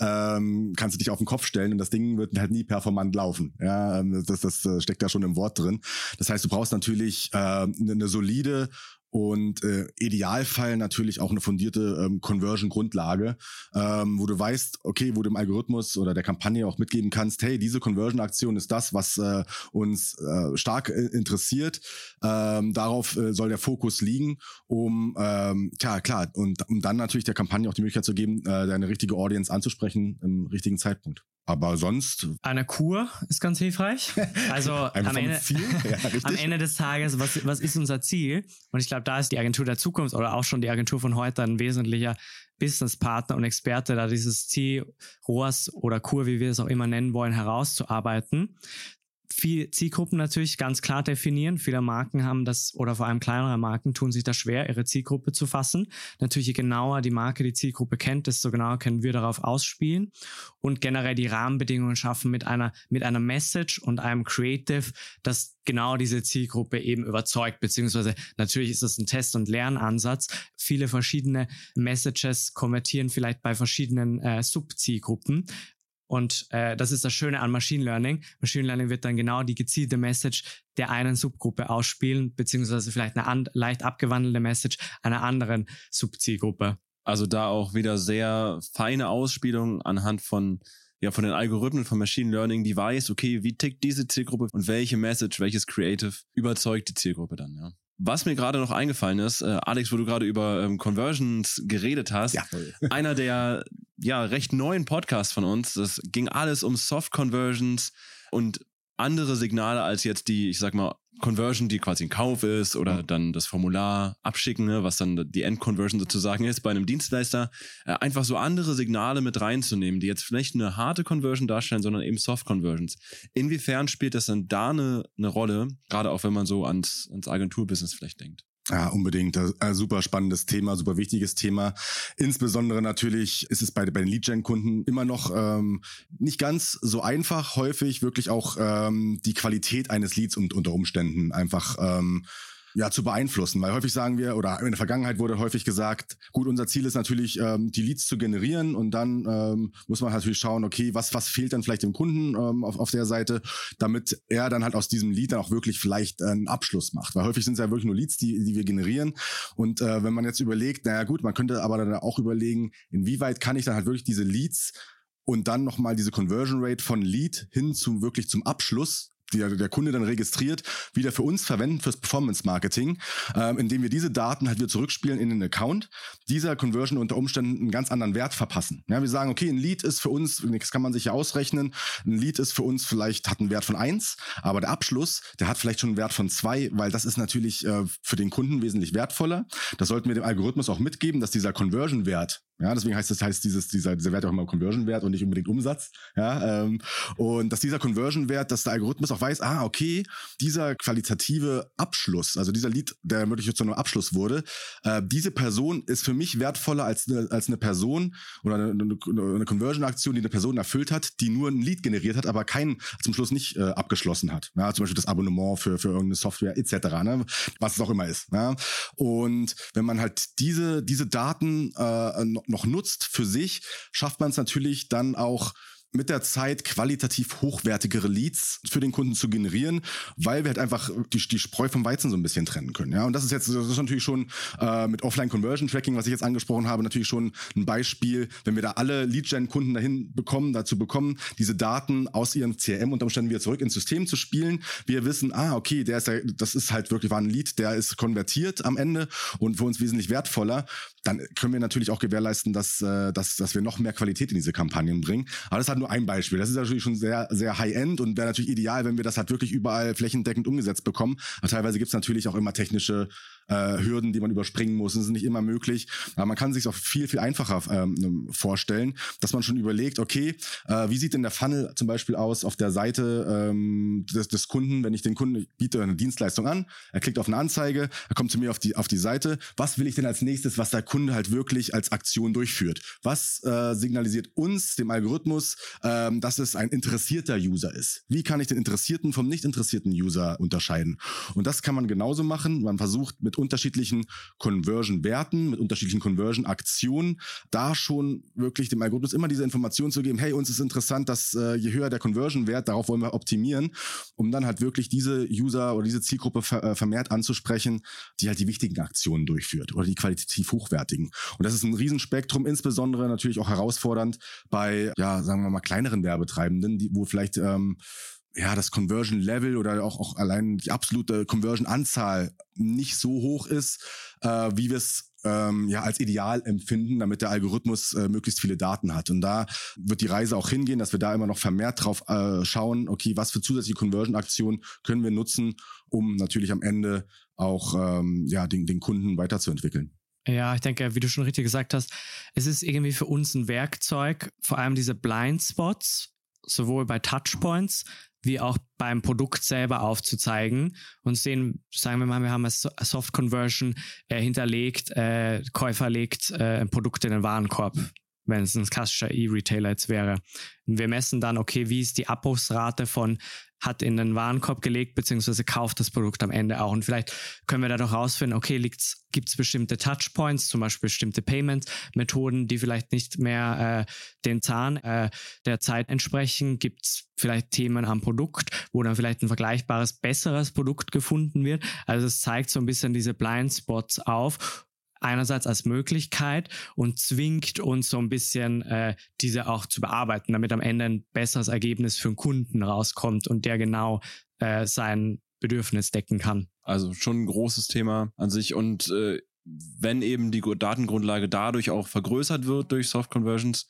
ähm, kannst du dich auf den Kopf stellen und das Ding wird halt nie performant laufen. Ja, ähm, das, das, das steckt da schon im Wort drin. Das heißt, du brauchst natürlich äh, eine solide und äh, Idealfall natürlich auch eine fundierte ähm, Conversion-Grundlage, ähm, wo du weißt, okay, wo du dem Algorithmus oder der Kampagne auch mitgeben kannst, hey, diese Conversion-Aktion ist das, was äh, uns äh, stark äh, interessiert. Ähm, darauf äh, soll der Fokus liegen, um, ähm, tja, klar, und um dann natürlich der Kampagne auch die Möglichkeit zu geben, äh, deine richtige Audience anzusprechen im richtigen Zeitpunkt. Aber sonst. Eine Kur ist ganz hilfreich. [LAUGHS] Also am Ende, [LAUGHS] ja, am Ende, des Tages, was, was ist unser Ziel? Und ich glaube, da ist die Agentur der Zukunft oder auch schon die Agentur von heute ein wesentlicher Businesspartner und Experte, da dieses Ziel, ROAS oder Kur, wie wir es auch immer nennen wollen, herauszuarbeiten viel Zielgruppen natürlich ganz klar definieren. Viele Marken haben das, oder vor allem kleinere Marken tun sich da schwer, ihre Zielgruppe zu fassen. Natürlich, je genauer die Marke die Zielgruppe kennt, desto genauer können wir darauf ausspielen und generell die Rahmenbedingungen schaffen mit einer, mit einer Message und einem Creative, das genau diese Zielgruppe eben überzeugt, beziehungsweise natürlich ist das ein Test- und Lernansatz. Viele verschiedene Messages konvertieren vielleicht bei verschiedenen äh, Subzielgruppen. Und äh, das ist das Schöne an Machine Learning. Machine Learning wird dann genau die gezielte Message der einen Subgruppe ausspielen, beziehungsweise vielleicht eine leicht abgewandelte Message einer anderen Subzielgruppe. Also da auch wieder sehr feine Ausspielung anhand von ja von den Algorithmen von Machine Learning, die weiß, okay, wie tickt diese Zielgruppe und welche Message, welches Creative überzeugt die Zielgruppe dann, ja. Was mir gerade noch eingefallen ist, äh, Alex, wo du gerade über ähm, Conversions geredet hast, ja. einer der ja recht neuen Podcasts von uns, das ging alles um Soft Conversions und andere Signale als jetzt die, ich sag mal, Conversion, die quasi ein Kauf ist oder mhm. dann das Formular abschicken, ne, was dann die End-Conversion sozusagen ist bei einem Dienstleister, äh, einfach so andere Signale mit reinzunehmen, die jetzt vielleicht eine harte Conversion darstellen, sondern eben Soft-Conversions. Inwiefern spielt das dann da eine, eine Rolle, gerade auch wenn man so ans, ans Agenturbusiness vielleicht denkt? Ja, unbedingt. Ein super spannendes Thema, super wichtiges Thema. Insbesondere natürlich ist es bei, bei den Lead-Gen-Kunden immer noch ähm, nicht ganz so einfach, häufig wirklich auch ähm, die Qualität eines Leads und unter Umständen einfach ähm, ja, zu beeinflussen. Weil häufig sagen wir, oder in der Vergangenheit wurde häufig gesagt, gut, unser Ziel ist natürlich, ähm, die Leads zu generieren und dann ähm, muss man natürlich schauen, okay, was, was fehlt dann vielleicht dem Kunden ähm, auf, auf der Seite, damit er dann halt aus diesem Lead dann auch wirklich vielleicht einen Abschluss macht. Weil häufig sind es ja wirklich nur Leads, die, die wir generieren. Und äh, wenn man jetzt überlegt, naja gut, man könnte aber dann auch überlegen, inwieweit kann ich dann halt wirklich diese Leads und dann nochmal diese Conversion Rate von Lead hin zu wirklich zum Abschluss die der Kunde dann registriert, wieder für uns verwenden fürs Performance Marketing, ähm, indem wir diese Daten halt wieder zurückspielen in den Account, dieser Conversion unter Umständen einen ganz anderen Wert verpassen. Ja, wir sagen, okay, ein Lead ist für uns, das kann man sich ja ausrechnen, ein Lead ist für uns vielleicht, hat einen Wert von eins, aber der Abschluss, der hat vielleicht schon einen Wert von zwei, weil das ist natürlich äh, für den Kunden wesentlich wertvoller. Das sollten wir dem Algorithmus auch mitgeben, dass dieser Conversion-Wert, ja, deswegen heißt das heißt dieses dieser dieser Wert auch immer Conversion Wert und nicht unbedingt Umsatz. Ja, ähm, und dass dieser Conversion Wert, dass der Algorithmus auch weiß, ah okay, dieser qualitative Abschluss, also dieser Lead, der wirklich zu einem Abschluss wurde, äh, diese Person ist für mich wertvoller als als eine Person oder eine, eine, eine Conversion Aktion, die eine Person erfüllt hat, die nur ein Lead generiert hat, aber keinen zum Schluss nicht äh, abgeschlossen hat. Ja, zum Beispiel das Abonnement für für irgendeine Software etc. Ne, was es auch immer ist. Ja. Und wenn man halt diese diese Daten äh, noch nutzt für sich, schafft man es natürlich dann auch mit der Zeit qualitativ hochwertigere Leads für den Kunden zu generieren, weil wir halt einfach die, die Spreu vom Weizen so ein bisschen trennen können. Ja, und das ist jetzt das ist natürlich schon äh, mit Offline Conversion Tracking, was ich jetzt angesprochen habe, natürlich schon ein Beispiel, wenn wir da alle Lead-Gen-Kunden dahin bekommen, dazu bekommen, diese Daten aus ihrem CRM unter Umständen wieder zurück ins System zu spielen. Wir wissen, ah, okay, der ist ja, das ist halt wirklich war ein Lead, der ist konvertiert am Ende und für uns wesentlich wertvoller. Dann können wir natürlich auch gewährleisten, dass, äh, dass, dass wir noch mehr Qualität in diese Kampagnen bringen. Aber das hat nur ein Beispiel. Das ist natürlich schon sehr, sehr High-End und wäre natürlich ideal, wenn wir das halt wirklich überall flächendeckend umgesetzt bekommen. Aber teilweise gibt es natürlich auch immer technische äh, Hürden, die man überspringen muss. Das ist nicht immer möglich. Aber man kann sich auch viel, viel einfacher ähm, vorstellen, dass man schon überlegt, okay, äh, wie sieht denn der Funnel zum Beispiel aus auf der Seite ähm, des, des Kunden, wenn ich den Kunden biete eine Dienstleistung an, er klickt auf eine Anzeige, er kommt zu mir auf die, auf die Seite. Was will ich denn als nächstes, was der Kunde halt wirklich als Aktion durchführt? Was äh, signalisiert uns, dem Algorithmus, ähm, dass es ein interessierter User ist? Wie kann ich den interessierten vom nicht interessierten User unterscheiden? Und das kann man genauso machen. Man versucht mit mit unterschiedlichen Conversion-Werten, mit unterschiedlichen Conversion-Aktionen, da schon wirklich dem Algorithmus immer diese Information zu geben, hey, uns ist interessant, dass äh, je höher der Conversion-Wert, darauf wollen wir optimieren, um dann halt wirklich diese User oder diese Zielgruppe ver äh, vermehrt anzusprechen, die halt die wichtigen Aktionen durchführt oder die qualitativ hochwertigen. Und das ist ein Riesenspektrum, insbesondere natürlich auch herausfordernd bei, ja, sagen wir mal, kleineren Werbetreibenden, die, wo vielleicht ähm, ja, das Conversion Level oder auch, auch allein die absolute Conversion Anzahl nicht so hoch ist, äh, wie wir es ähm, ja als ideal empfinden, damit der Algorithmus äh, möglichst viele Daten hat. Und da wird die Reise auch hingehen, dass wir da immer noch vermehrt drauf äh, schauen, okay, was für zusätzliche Conversion-Aktionen können wir nutzen, um natürlich am Ende auch ähm, ja, den, den Kunden weiterzuentwickeln. Ja, ich denke, wie du schon richtig gesagt hast, es ist irgendwie für uns ein Werkzeug, vor allem diese Blindspots, sowohl bei Touchpoints wie auch beim Produkt selber aufzuzeigen und sehen, sagen wir mal, wir haben eine Soft Conversion äh, hinterlegt, äh, Käufer legt äh, ein Produkt in den Warenkorb, wenn es ein klassischer E-Retailer jetzt wäre. Und wir messen dann, okay, wie ist die Abbruchsrate von hat in den Warenkorb gelegt, beziehungsweise kauft das Produkt am Ende auch. Und vielleicht können wir dadurch herausfinden, okay, gibt es bestimmte Touchpoints, zum Beispiel bestimmte Payment-Methoden, die vielleicht nicht mehr äh, den Zahn äh, der Zeit entsprechen? Gibt es vielleicht Themen am Produkt, wo dann vielleicht ein vergleichbares, besseres Produkt gefunden wird? Also es zeigt so ein bisschen diese Blindspots auf einerseits als Möglichkeit und zwingt uns so ein bisschen, äh, diese auch zu bearbeiten, damit am Ende ein besseres Ergebnis für den Kunden rauskommt und der genau äh, sein Bedürfnis decken kann. Also schon ein großes Thema an sich und äh, wenn eben die Datengrundlage dadurch auch vergrößert wird durch Soft Conversions,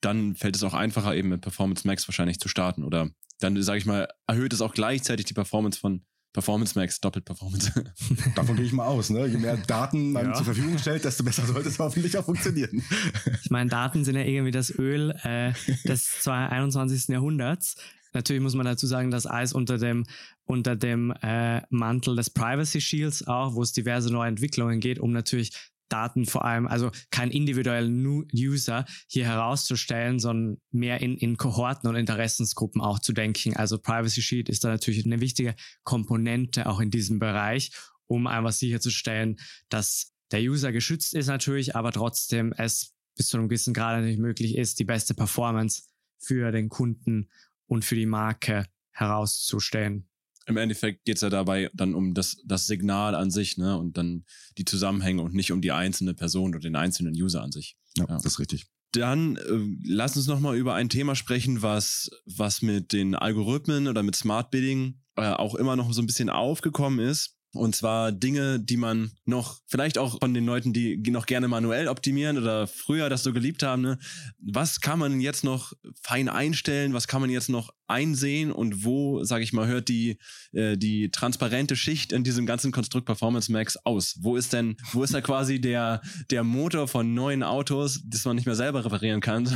dann fällt es auch einfacher eben mit Performance Max wahrscheinlich zu starten oder dann sage ich mal erhöht es auch gleichzeitig die Performance von Performance Max, doppelt Performance. [LAUGHS] Davon gehe ich mal aus. Ne? Je mehr Daten man ja. zur Verfügung stellt, desto besser sollte es hoffentlich auch funktionieren. Ich meine, Daten sind ja irgendwie das Öl äh, [LAUGHS] des 21. Jahrhunderts. Natürlich muss man dazu sagen, dass alles unter dem, unter dem äh, Mantel des Privacy Shields auch, wo es diverse neue Entwicklungen geht, um natürlich Daten vor allem, also kein individuellen User hier herauszustellen, sondern mehr in, in Kohorten und Interessensgruppen auch zu denken. Also Privacy Shield ist da natürlich eine wichtige Komponente auch in diesem Bereich, um einfach sicherzustellen, dass der User geschützt ist natürlich, aber trotzdem es bis zu einem gewissen Grad nicht möglich ist, die beste Performance für den Kunden und für die Marke herauszustellen im Endeffekt geht es ja dabei dann um das, das Signal an sich, ne? Und dann die Zusammenhänge und nicht um die einzelne Person oder den einzelnen User an sich. Ja, ja. das ist richtig. Dann äh, lass uns nochmal über ein Thema sprechen, was, was mit den Algorithmen oder mit Smart Bidding äh, auch immer noch so ein bisschen aufgekommen ist. Und zwar Dinge, die man noch, vielleicht auch von den Leuten, die noch gerne manuell optimieren oder früher das so geliebt haben, ne? was kann man jetzt noch fein einstellen, was kann man jetzt noch einsehen und wo, sage ich mal, hört die, äh, die transparente Schicht in diesem ganzen Konstrukt Performance Max aus? Wo ist denn, wo ist da quasi der, der Motor von neuen Autos, das man nicht mehr selber reparieren kann?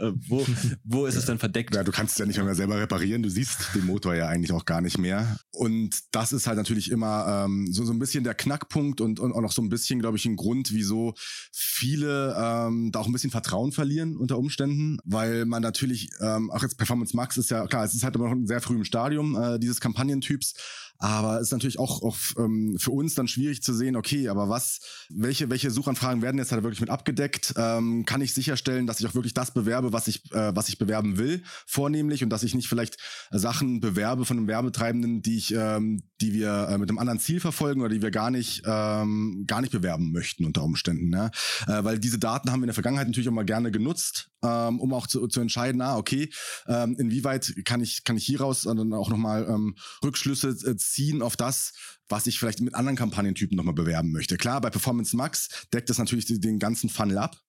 äh, wo, wo ist es denn verdeckt? Ja, du kannst es ja nicht mehr selber reparieren, du siehst den Motor ja eigentlich auch gar nicht mehr. Und das ist halt natürlich immer ähm, so, so ein bisschen der Knackpunkt und, und auch noch so ein bisschen, glaube ich, ein Grund, wieso viele ähm, da auch ein bisschen Vertrauen verlieren unter Umständen, weil man natürlich, ähm, auch jetzt Performance Max ist ja klar, es ist halt immer noch ein sehr früh im Stadium äh, dieses Kampagnentyps, aber es ist natürlich auch, auch ähm, für uns dann schwierig zu sehen, okay, aber was, welche, welche Suchanfragen werden jetzt halt wirklich mit abgedeckt? Ähm, kann ich sicherstellen, dass ich auch wirklich das bewerbe, was ich, äh, was ich bewerben will, vornehmlich und dass ich nicht vielleicht Sachen bewerbe von einem Werbetreibenden, die ich, ähm, die wir äh, mit einem anderen Ziel verfolgen oder die wir gar nicht, ähm, gar nicht bewerben möchten unter Umständen. Ne? Äh, weil diese Daten haben wir in der Vergangenheit natürlich auch mal gerne genutzt, ähm, um auch zu, zu entscheiden, ah, okay, ähm, inwieweit kann ich, kann ich hieraus dann auch nochmal ähm, Rückschlüsse äh, ziehen auf das, was ich vielleicht mit anderen Kampagnentypen nochmal bewerben möchte. Klar, bei Performance Max deckt das natürlich den ganzen Funnel ab.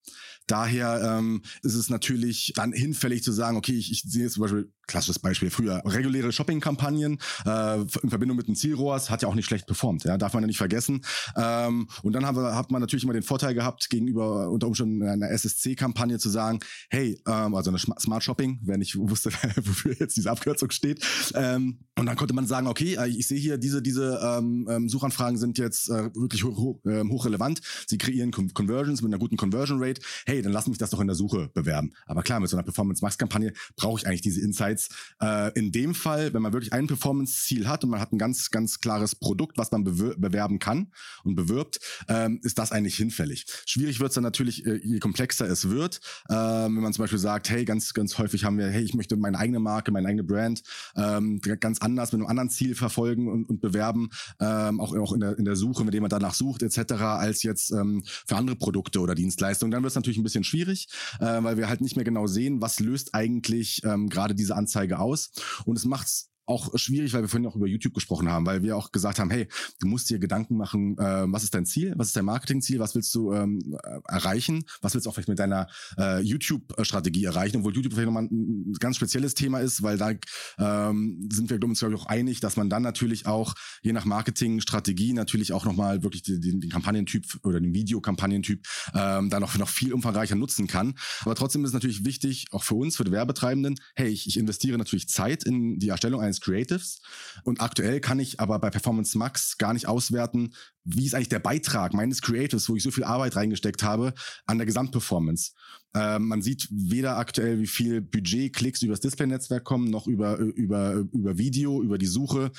Daher ähm, ist es natürlich dann hinfällig zu sagen, okay, ich, ich sehe zum Beispiel, klassisches Beispiel früher, reguläre Shopping-Kampagnen äh, in Verbindung mit dem Zielrohrs hat ja auch nicht schlecht performt, ja, darf man ja nicht vergessen. Ähm, und dann haben wir, hat man natürlich immer den Vorteil gehabt, gegenüber unter Umständen einer SSC-Kampagne zu sagen, hey, ähm, also eine Smart Shopping, wer nicht [LAUGHS] wusste, wofür jetzt diese Abkürzung steht. Ähm, und dann konnte man sagen, okay, äh, ich sehe hier, diese, diese ähm, ähm, Suchanfragen sind jetzt äh, wirklich hoch, hoch, äh, hochrelevant. Sie kreieren Conversions mit einer guten Conversion Rate. Hey, dann lass mich das doch in der Suche bewerben. Aber klar, mit so einer Performance Max Kampagne brauche ich eigentlich diese Insights. Äh, in dem Fall, wenn man wirklich ein Performance Ziel hat und man hat ein ganz, ganz klares Produkt, was man bewerben kann und bewirbt, ähm, ist das eigentlich hinfällig. Schwierig wird es dann natürlich, äh, je komplexer es wird. Äh, wenn man zum Beispiel sagt, hey, ganz, ganz häufig haben wir, hey, ich möchte meine eigene Marke, meine eigene Brand ähm, ganz anders mit einem anderen Ziel verfolgen und, und bewerben, ähm, auch, auch in, der, in der Suche, mit dem man danach sucht, etc., als jetzt ähm, für andere Produkte oder Dienstleistungen. Dann wird es natürlich ein bisschen schwierig, äh, weil wir halt nicht mehr genau sehen, was löst eigentlich ähm, gerade diese Anzeige aus. Und es macht auch schwierig, weil wir vorhin auch über YouTube gesprochen haben, weil wir auch gesagt haben, hey, du musst dir Gedanken machen, äh, was ist dein Ziel, was ist dein Marketingziel, was willst du ähm, äh, erreichen, was willst du auch vielleicht mit deiner äh, YouTube-Strategie erreichen, obwohl YouTube vielleicht nochmal ein ganz spezielles Thema ist, weil da ähm, sind wir uns glaube ich auch einig, dass man dann natürlich auch je nach Marketingstrategie natürlich auch nochmal wirklich den, den, Kampagnentyp oder den Videokampagnentyp ähm, da noch, noch viel umfangreicher nutzen kann. Aber trotzdem ist es natürlich wichtig, auch für uns, für die Werbetreibenden, hey, ich, ich investiere natürlich Zeit in die Erstellung eines Creatives. Und aktuell kann ich aber bei Performance Max gar nicht auswerten, wie ist eigentlich der Beitrag meines Creatives, wo ich so viel Arbeit reingesteckt habe, an der Gesamtperformance. Ähm, man sieht weder aktuell, wie viel Budget, Klicks über das Display-Netzwerk kommen, noch über, über, über Video, über die Suche,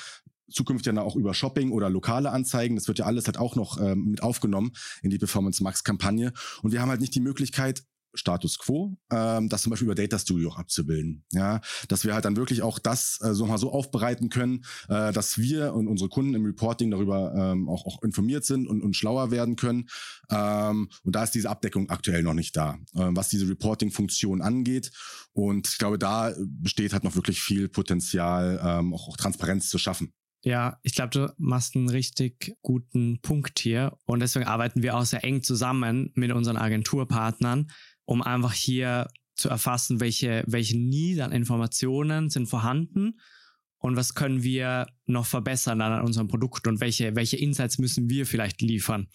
zukünftig dann auch über Shopping oder lokale Anzeigen. Das wird ja alles halt auch noch ähm, mit aufgenommen in die Performance Max Kampagne. Und wir haben halt nicht die Möglichkeit, Status Quo, ähm, das zum Beispiel über Data Studio auch abzubilden. Ja, dass wir halt dann wirklich auch das äh, so mal so aufbereiten können, äh, dass wir und unsere Kunden im Reporting darüber ähm, auch, auch informiert sind und, und schlauer werden können. Ähm, und da ist diese Abdeckung aktuell noch nicht da, äh, was diese Reporting-Funktion angeht. Und ich glaube, da besteht halt noch wirklich viel Potenzial, ähm, auch, auch Transparenz zu schaffen. Ja, ich glaube, du machst einen richtig guten Punkt hier und deswegen arbeiten wir auch sehr eng zusammen mit unseren Agenturpartnern, um einfach hier zu erfassen, welche, welche Need an Informationen sind vorhanden und was können wir noch verbessern an unserem Produkt und welche, welche Insights müssen wir vielleicht liefern.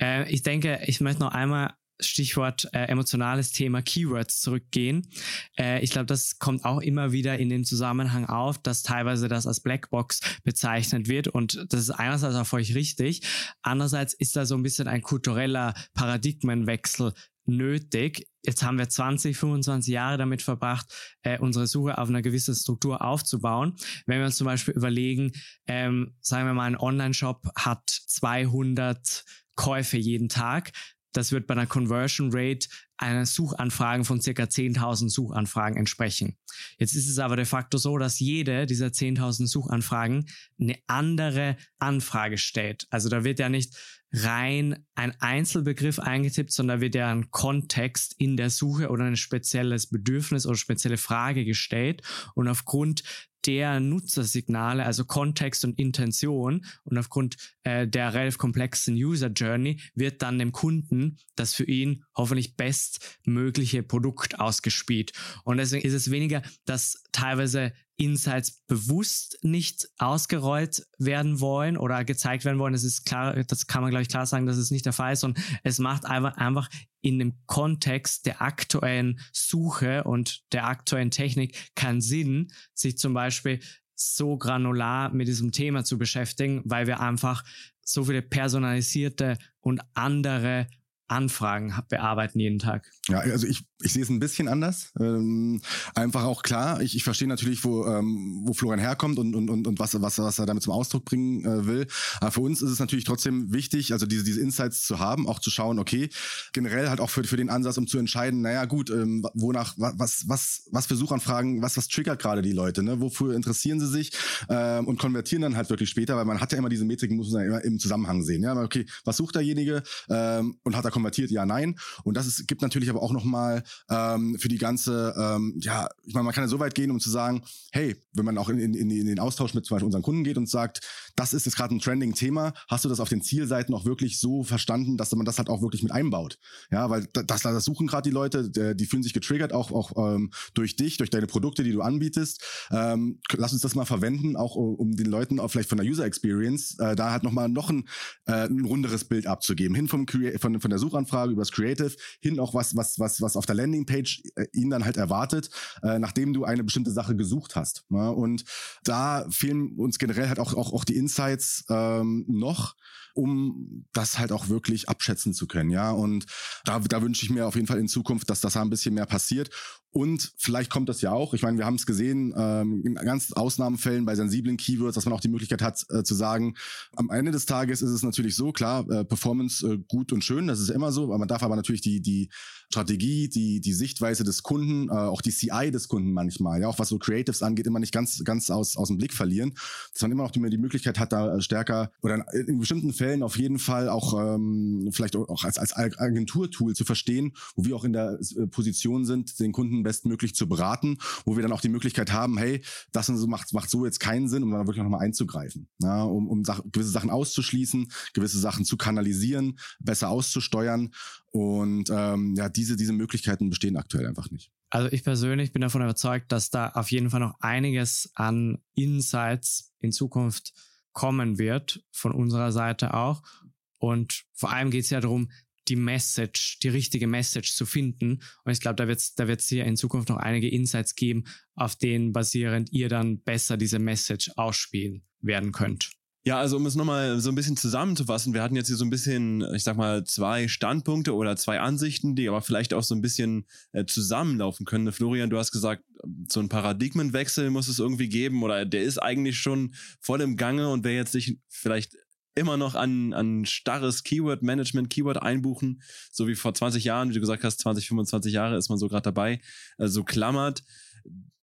Äh, ich denke, ich möchte noch einmal Stichwort äh, emotionales Thema Keywords zurückgehen. Äh, ich glaube, das kommt auch immer wieder in dem Zusammenhang auf, dass teilweise das als Blackbox bezeichnet wird und das ist einerseits auch völlig richtig. Andererseits ist da so ein bisschen ein kultureller Paradigmenwechsel nötig. Jetzt haben wir 20, 25 Jahre damit verbracht, äh, unsere Suche auf einer gewissen Struktur aufzubauen. Wenn wir uns zum Beispiel überlegen, ähm, sagen wir mal, ein Online-Shop hat 200 Käufe jeden Tag, das wird bei einer Conversion Rate einer Suchanfragen von circa 10.000 Suchanfragen entsprechen. Jetzt ist es aber de facto so, dass jede dieser 10.000 Suchanfragen eine andere Anfrage stellt. Also da wird ja nicht rein ein Einzelbegriff eingetippt, sondern wird ja ein Kontext in der Suche oder ein spezielles Bedürfnis oder spezielle Frage gestellt. Und aufgrund der Nutzersignale, also Kontext und Intention und aufgrund äh, der relativ komplexen User Journey wird dann dem Kunden das für ihn hoffentlich bestmögliche Produkt ausgespielt. Und deswegen ist es weniger, dass teilweise Insights bewusst nicht ausgerollt werden wollen oder gezeigt werden wollen. Das ist klar, das kann man glaube ich klar sagen, dass es nicht der Fall ist. Und es macht einfach, einfach in dem Kontext der aktuellen Suche und der aktuellen Technik keinen Sinn, sich zum Beispiel so granular mit diesem Thema zu beschäftigen, weil wir einfach so viele personalisierte und andere Anfragen bearbeiten jeden Tag. Ja, also ich, ich sehe es ein bisschen anders. Ähm, einfach auch klar, ich, ich verstehe natürlich, wo, ähm, wo Florian herkommt und, und, und, und was, was, was er damit zum Ausdruck bringen äh, will. Aber für uns ist es natürlich trotzdem wichtig, also diese, diese Insights zu haben, auch zu schauen, okay, generell halt auch für, für den Ansatz, um zu entscheiden, naja gut, ähm, wonach, was, was, was für Suchanfragen, was, was triggert gerade die Leute, ne? wofür interessieren sie sich ähm, und konvertieren dann halt wirklich später, weil man hat ja immer diese Metriken, muss man ja immer im Zusammenhang sehen. Ja, okay, was sucht derjenige ähm, und hat er konvertiert? Ja, nein. Und das ist, gibt natürlich aber auch nochmal ähm, für die ganze, ähm, ja, ich meine, man kann ja so weit gehen, um zu sagen, hey, wenn man auch in, in, in den Austausch mit zum Beispiel unseren Kunden geht und sagt, das ist jetzt gerade ein Trending-Thema, hast du das auf den Zielseiten auch wirklich so verstanden, dass man das halt auch wirklich mit einbaut? Ja, weil das, das suchen gerade die Leute, die fühlen sich getriggert, auch, auch ähm, durch dich, durch deine Produkte, die du anbietest. Ähm, lass uns das mal verwenden, auch um den Leuten auch vielleicht von der User Experience äh, da halt nochmal noch ein, äh, ein runderes Bild abzugeben. Hin vom von, von der Suchanfrage übers Creative, hin auch was, was, was, was auf der Landingpage äh, ihn dann halt erwartet, äh, nachdem du eine bestimmte Sache gesucht hast. Ja? Und da fehlen uns generell halt auch, auch, auch die Insights ähm, noch, um das halt auch wirklich abschätzen zu können. Ja, und da, da wünsche ich mir auf jeden Fall in Zukunft, dass das da ein bisschen mehr passiert. Und vielleicht kommt das ja auch. Ich meine, wir haben es gesehen, ähm, in ganz Ausnahmefällen bei sensiblen Keywords, dass man auch die Möglichkeit hat äh, zu sagen, am Ende des Tages ist es natürlich so, klar, äh, Performance äh, gut und schön, das ist immer so, aber man darf aber natürlich die, die Strategie, die, die Sichtweise des Kunden, äh, auch die CI des Kunden manchmal, ja, auch was so Creatives angeht, immer nicht ganz, ganz aus, aus dem Blick verlieren. Dass man immer noch die, die Möglichkeit hat, da äh, stärker oder in bestimmten Fällen auf jeden Fall auch ähm, vielleicht auch als, als Agenturtool zu verstehen, wo wir auch in der äh, Position sind, den Kunden bestmöglich zu beraten, wo wir dann auch die Möglichkeit haben, hey, das und so macht, macht so jetzt keinen Sinn, um dann wirklich nochmal einzugreifen, ja, um, um Sach gewisse Sachen auszuschließen, gewisse Sachen zu kanalisieren, besser auszusteuern und ähm, ja, diese, diese Möglichkeiten bestehen aktuell einfach nicht. Also ich persönlich bin davon überzeugt, dass da auf jeden Fall noch einiges an Insights in Zukunft kommen wird, von unserer Seite auch. Und vor allem geht es ja darum, die Message, die richtige Message zu finden. Und ich glaube, da wird es da wird's hier in Zukunft noch einige Insights geben, auf denen basierend ihr dann besser diese Message ausspielen werden könnt. Ja, also um es nochmal so ein bisschen zusammenzufassen, wir hatten jetzt hier so ein bisschen, ich sag mal, zwei Standpunkte oder zwei Ansichten, die aber vielleicht auch so ein bisschen äh, zusammenlaufen können. Florian, du hast gesagt, so ein Paradigmenwechsel muss es irgendwie geben oder der ist eigentlich schon voll im Gange und wer jetzt sich vielleicht immer noch an, an starres Keyword-Management, Keyword einbuchen, so wie vor 20 Jahren, wie du gesagt hast, 20, 25 Jahre ist man so gerade dabei, äh, so klammert.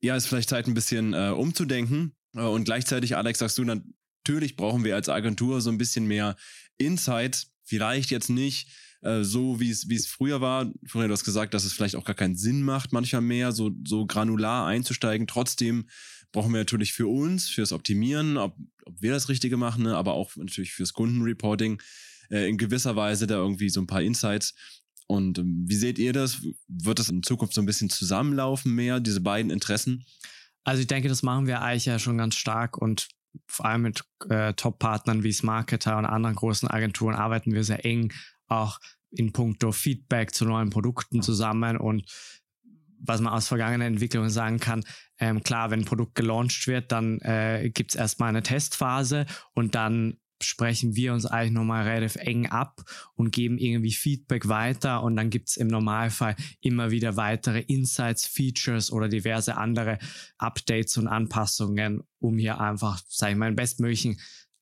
Ja, ist vielleicht Zeit, ein bisschen äh, umzudenken. Äh, und gleichzeitig, Alex, sagst du, dann, natürlich brauchen wir als Agentur so ein bisschen mehr Insight. Vielleicht jetzt nicht äh, so, wie es früher war. Vorher du hast gesagt, dass es vielleicht auch gar keinen Sinn macht, manchmal mehr so so granular einzusteigen. Trotzdem brauchen wir natürlich für uns, fürs Optimieren, ob, ob wir das Richtige machen, ne, aber auch natürlich fürs Kundenreporting äh, in gewisser Weise da irgendwie so ein paar Insights. Und ähm, wie seht ihr das? Wird das in Zukunft so ein bisschen zusammenlaufen mehr, diese beiden Interessen? Also ich denke, das machen wir eigentlich ja schon ganz stark und vor allem mit äh, Top-Partnern wie Smarketer und anderen großen Agenturen arbeiten wir sehr eng auch in puncto Feedback zu neuen Produkten zusammen. Und was man aus vergangenen Entwicklungen sagen kann, ähm, klar, wenn ein Produkt gelauncht wird, dann äh, gibt es erstmal eine Testphase und dann sprechen wir uns eigentlich nochmal relativ eng ab und geben irgendwie Feedback weiter und dann gibt es im Normalfall immer wieder weitere Insights, Features oder diverse andere Updates und Anpassungen, um hier einfach, sage ich mal, einen bestmöglichen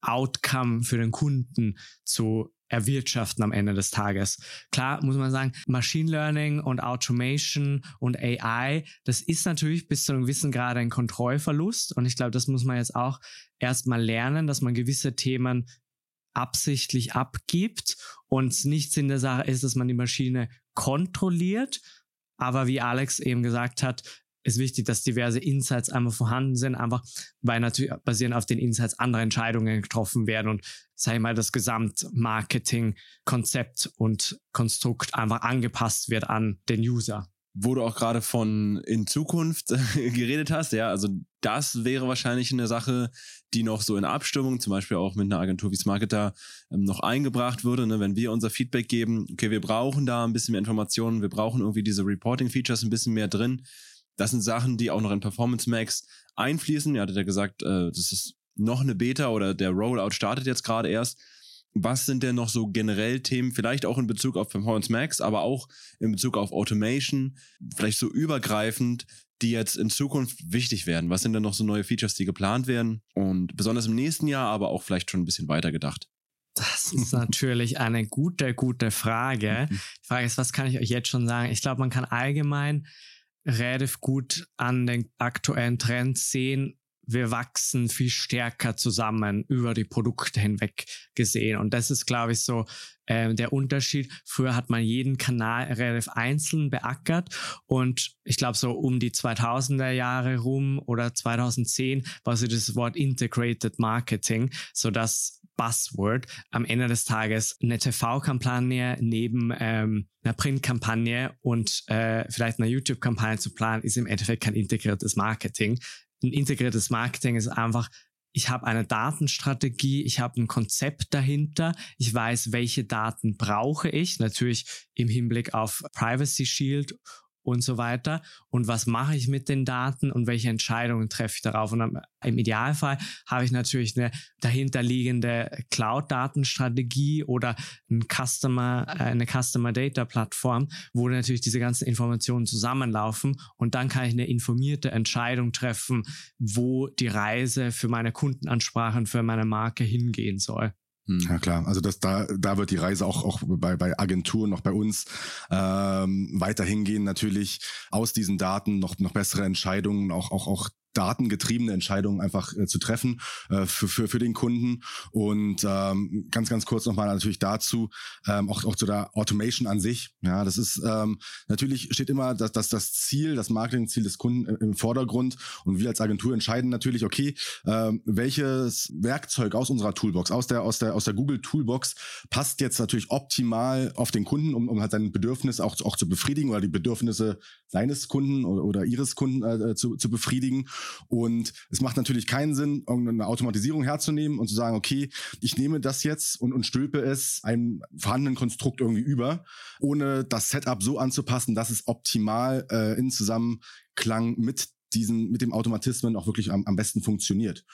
Outcome für den Kunden zu erwirtschaften am Ende des Tages. Klar muss man sagen, Machine Learning und Automation und AI, das ist natürlich bis zu einem gewissen Grad ein Kontrollverlust. Und ich glaube, das muss man jetzt auch erstmal lernen, dass man gewisse Themen absichtlich abgibt und nicht Sinn der Sache ist, dass man die Maschine kontrolliert. Aber wie Alex eben gesagt hat, ist wichtig, dass diverse Insights einmal vorhanden sind, einfach weil natürlich basierend auf den Insights andere Entscheidungen getroffen werden und sei mal das Gesamtmarketing-Konzept und Konstrukt einfach angepasst wird an den User wo du auch gerade von in Zukunft [LAUGHS] geredet hast, ja, also das wäre wahrscheinlich eine Sache, die noch so in Abstimmung, zum Beispiel auch mit einer Agentur wie Smarketer, ähm, noch eingebracht würde, ne? wenn wir unser Feedback geben, okay, wir brauchen da ein bisschen mehr Informationen, wir brauchen irgendwie diese Reporting-Features ein bisschen mehr drin, das sind Sachen, die auch noch in Performance Max einfließen. Ihr hattet ja gesagt, äh, das ist noch eine Beta oder der Rollout startet jetzt gerade erst. Was sind denn noch so generell Themen, vielleicht auch in Bezug auf Performance Max, aber auch in Bezug auf Automation, vielleicht so übergreifend, die jetzt in Zukunft wichtig werden? Was sind denn noch so neue Features, die geplant werden? Und besonders im nächsten Jahr, aber auch vielleicht schon ein bisschen weiter gedacht. Das ist natürlich eine gute, gute Frage. [LAUGHS] Die Frage ist, was kann ich euch jetzt schon sagen? Ich glaube, man kann allgemein relativ gut an den aktuellen Trends sehen, wir wachsen viel stärker zusammen über die Produkte hinweg gesehen. Und das ist, glaube ich, so äh, der Unterschied. Früher hat man jeden Kanal relativ einzeln beackert und ich glaube, so um die 2000er Jahre rum oder 2010 war so das Wort Integrated Marketing, so dass Buzzword am Ende des Tages eine TV-Kampagne neben ähm, einer Print-Kampagne und äh, vielleicht einer YouTube-Kampagne zu planen, ist im Endeffekt kein integriertes Marketing. Ein integriertes Marketing ist einfach, ich habe eine Datenstrategie, ich habe ein Konzept dahinter, ich weiß, welche Daten brauche ich, natürlich im Hinblick auf Privacy Shield und so weiter. Und was mache ich mit den Daten und welche Entscheidungen treffe ich darauf? Und im Idealfall habe ich natürlich eine dahinterliegende Cloud-Datenstrategie oder ein Customer, äh, eine Customer Data Plattform, wo natürlich diese ganzen Informationen zusammenlaufen. Und dann kann ich eine informierte Entscheidung treffen, wo die Reise für meine Kundenansprachen, für meine Marke hingehen soll. Hm. Ja klar, also das da da wird die Reise auch auch bei bei Agenturen noch bei uns ähm, weiter hingehen natürlich aus diesen Daten noch noch bessere Entscheidungen auch auch auch datengetriebene Entscheidungen einfach äh, zu treffen äh, für, für, für den Kunden. Und ähm, ganz, ganz kurz nochmal natürlich dazu, ähm, auch, auch zu der Automation an sich. Ja, das ist ähm, natürlich steht immer das, das, das Ziel, das Marketingziel des Kunden im Vordergrund. Und wir als Agentur entscheiden natürlich, okay, ähm, welches Werkzeug aus unserer Toolbox, aus der, aus der, aus der Google Toolbox passt jetzt natürlich optimal auf den Kunden, um, um halt sein Bedürfnis auch, auch zu befriedigen oder die Bedürfnisse seines Kunden oder, oder ihres Kunden äh, zu, zu befriedigen. Und es macht natürlich keinen Sinn, irgendeine Automatisierung herzunehmen und zu sagen, okay, ich nehme das jetzt und, und stülpe es einem vorhandenen Konstrukt irgendwie über, ohne das Setup so anzupassen, dass es optimal äh, in Zusammenklang mit diesen, mit dem Automatismen auch wirklich am, am besten funktioniert.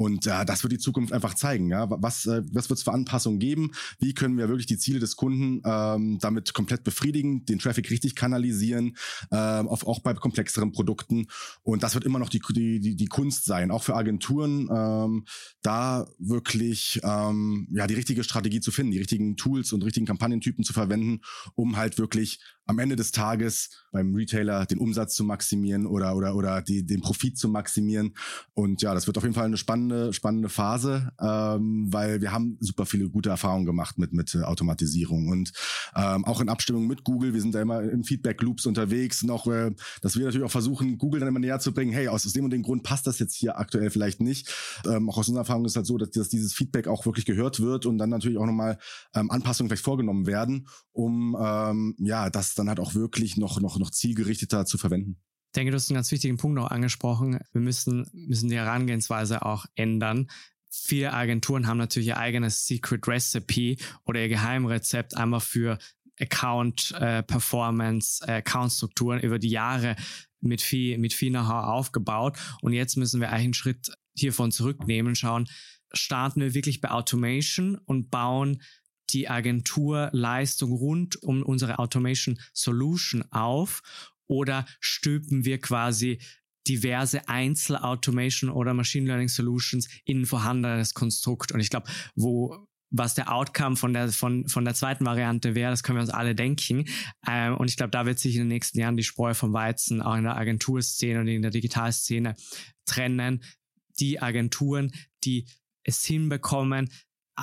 Und äh, das wird die Zukunft einfach zeigen. Ja? Was, äh, was wird es für Anpassungen geben? Wie können wir wirklich die Ziele des Kunden ähm, damit komplett befriedigen, den Traffic richtig kanalisieren, äh, auf, auch bei komplexeren Produkten. Und das wird immer noch die, die, die, Kunst sein, auch für Agenturen, ähm, da wirklich ähm, ja, die richtige Strategie zu finden, die richtigen Tools und richtigen Kampagnentypen zu verwenden, um halt wirklich am Ende des Tages beim Retailer den Umsatz zu maximieren oder, oder, oder die, den Profit zu maximieren. Und ja, das wird auf jeden Fall eine spannende, spannende Phase, ähm, weil wir haben super viele gute Erfahrungen gemacht mit, mit Automatisierung und ähm, auch in Abstimmung mit Google. Wir sind da immer in Feedback-Loops unterwegs und auch, äh, dass wir natürlich auch versuchen, Google dann immer näher zu bringen, hey, aus dem und dem Grund passt das jetzt hier aktuell vielleicht nicht. Ähm, auch aus unserer Erfahrung ist halt so, dass, dass dieses Feedback auch wirklich gehört wird und dann natürlich auch nochmal ähm, Anpassungen vielleicht vorgenommen werden, um ähm, ja, das dann halt auch wirklich noch, noch, noch zielgerichteter zu verwenden. Ich denke, du hast einen ganz wichtigen Punkt noch angesprochen. Wir müssen, müssen die Herangehensweise auch ändern. Viele Agenturen haben natürlich ihr eigenes Secret Recipe oder ihr Geheimrezept einmal für Account äh, Performance, äh, Account Strukturen über die Jahre mit viel, mit viel Know-how aufgebaut. Und jetzt müssen wir einen Schritt hiervon zurücknehmen, schauen, starten wir wirklich bei Automation und bauen die Agenturleistung rund um unsere Automation Solution auf oder stülpen wir quasi diverse Einzel-Automation oder Machine Learning Solutions in ein vorhandenes Konstrukt. Und ich glaube, wo was der Outcome von der, von, von der zweiten Variante wäre, das können wir uns alle denken. Ähm, und ich glaube, da wird sich in den nächsten Jahren die Spreu vom Weizen auch in der Agenturszene und in der Digitalszene trennen. Die Agenturen, die es hinbekommen,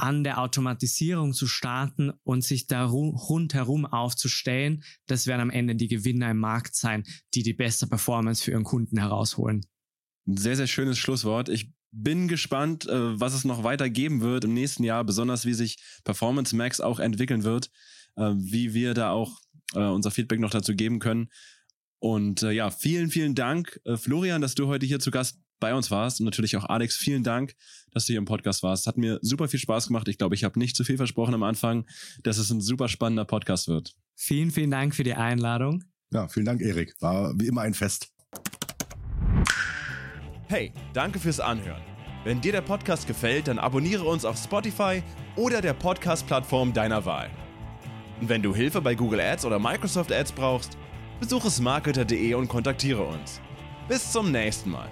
an der Automatisierung zu starten und sich da rundherum aufzustellen, das werden am Ende die Gewinner im Markt sein, die die beste Performance für ihren Kunden herausholen. Ein sehr, sehr schönes Schlusswort. Ich bin gespannt, äh, was es noch weiter geben wird im nächsten Jahr, besonders wie sich Performance Max auch entwickeln wird, äh, wie wir da auch äh, unser Feedback noch dazu geben können. Und ja, vielen, vielen Dank, Florian, dass du heute hier zu Gast bei uns warst und natürlich auch Alex, vielen Dank, dass du hier im Podcast warst. Hat mir super viel Spaß gemacht. Ich glaube, ich habe nicht zu viel versprochen am Anfang, dass es ein super spannender Podcast wird. Vielen, vielen Dank für die Einladung. Ja, vielen Dank, Erik. War wie immer ein Fest. Hey, danke fürs Anhören. Wenn dir der Podcast gefällt, dann abonniere uns auf Spotify oder der Podcast-Plattform deiner Wahl. Und wenn du Hilfe bei Google Ads oder Microsoft Ads brauchst, besuche smarketer.de und kontaktiere uns. Bis zum nächsten Mal.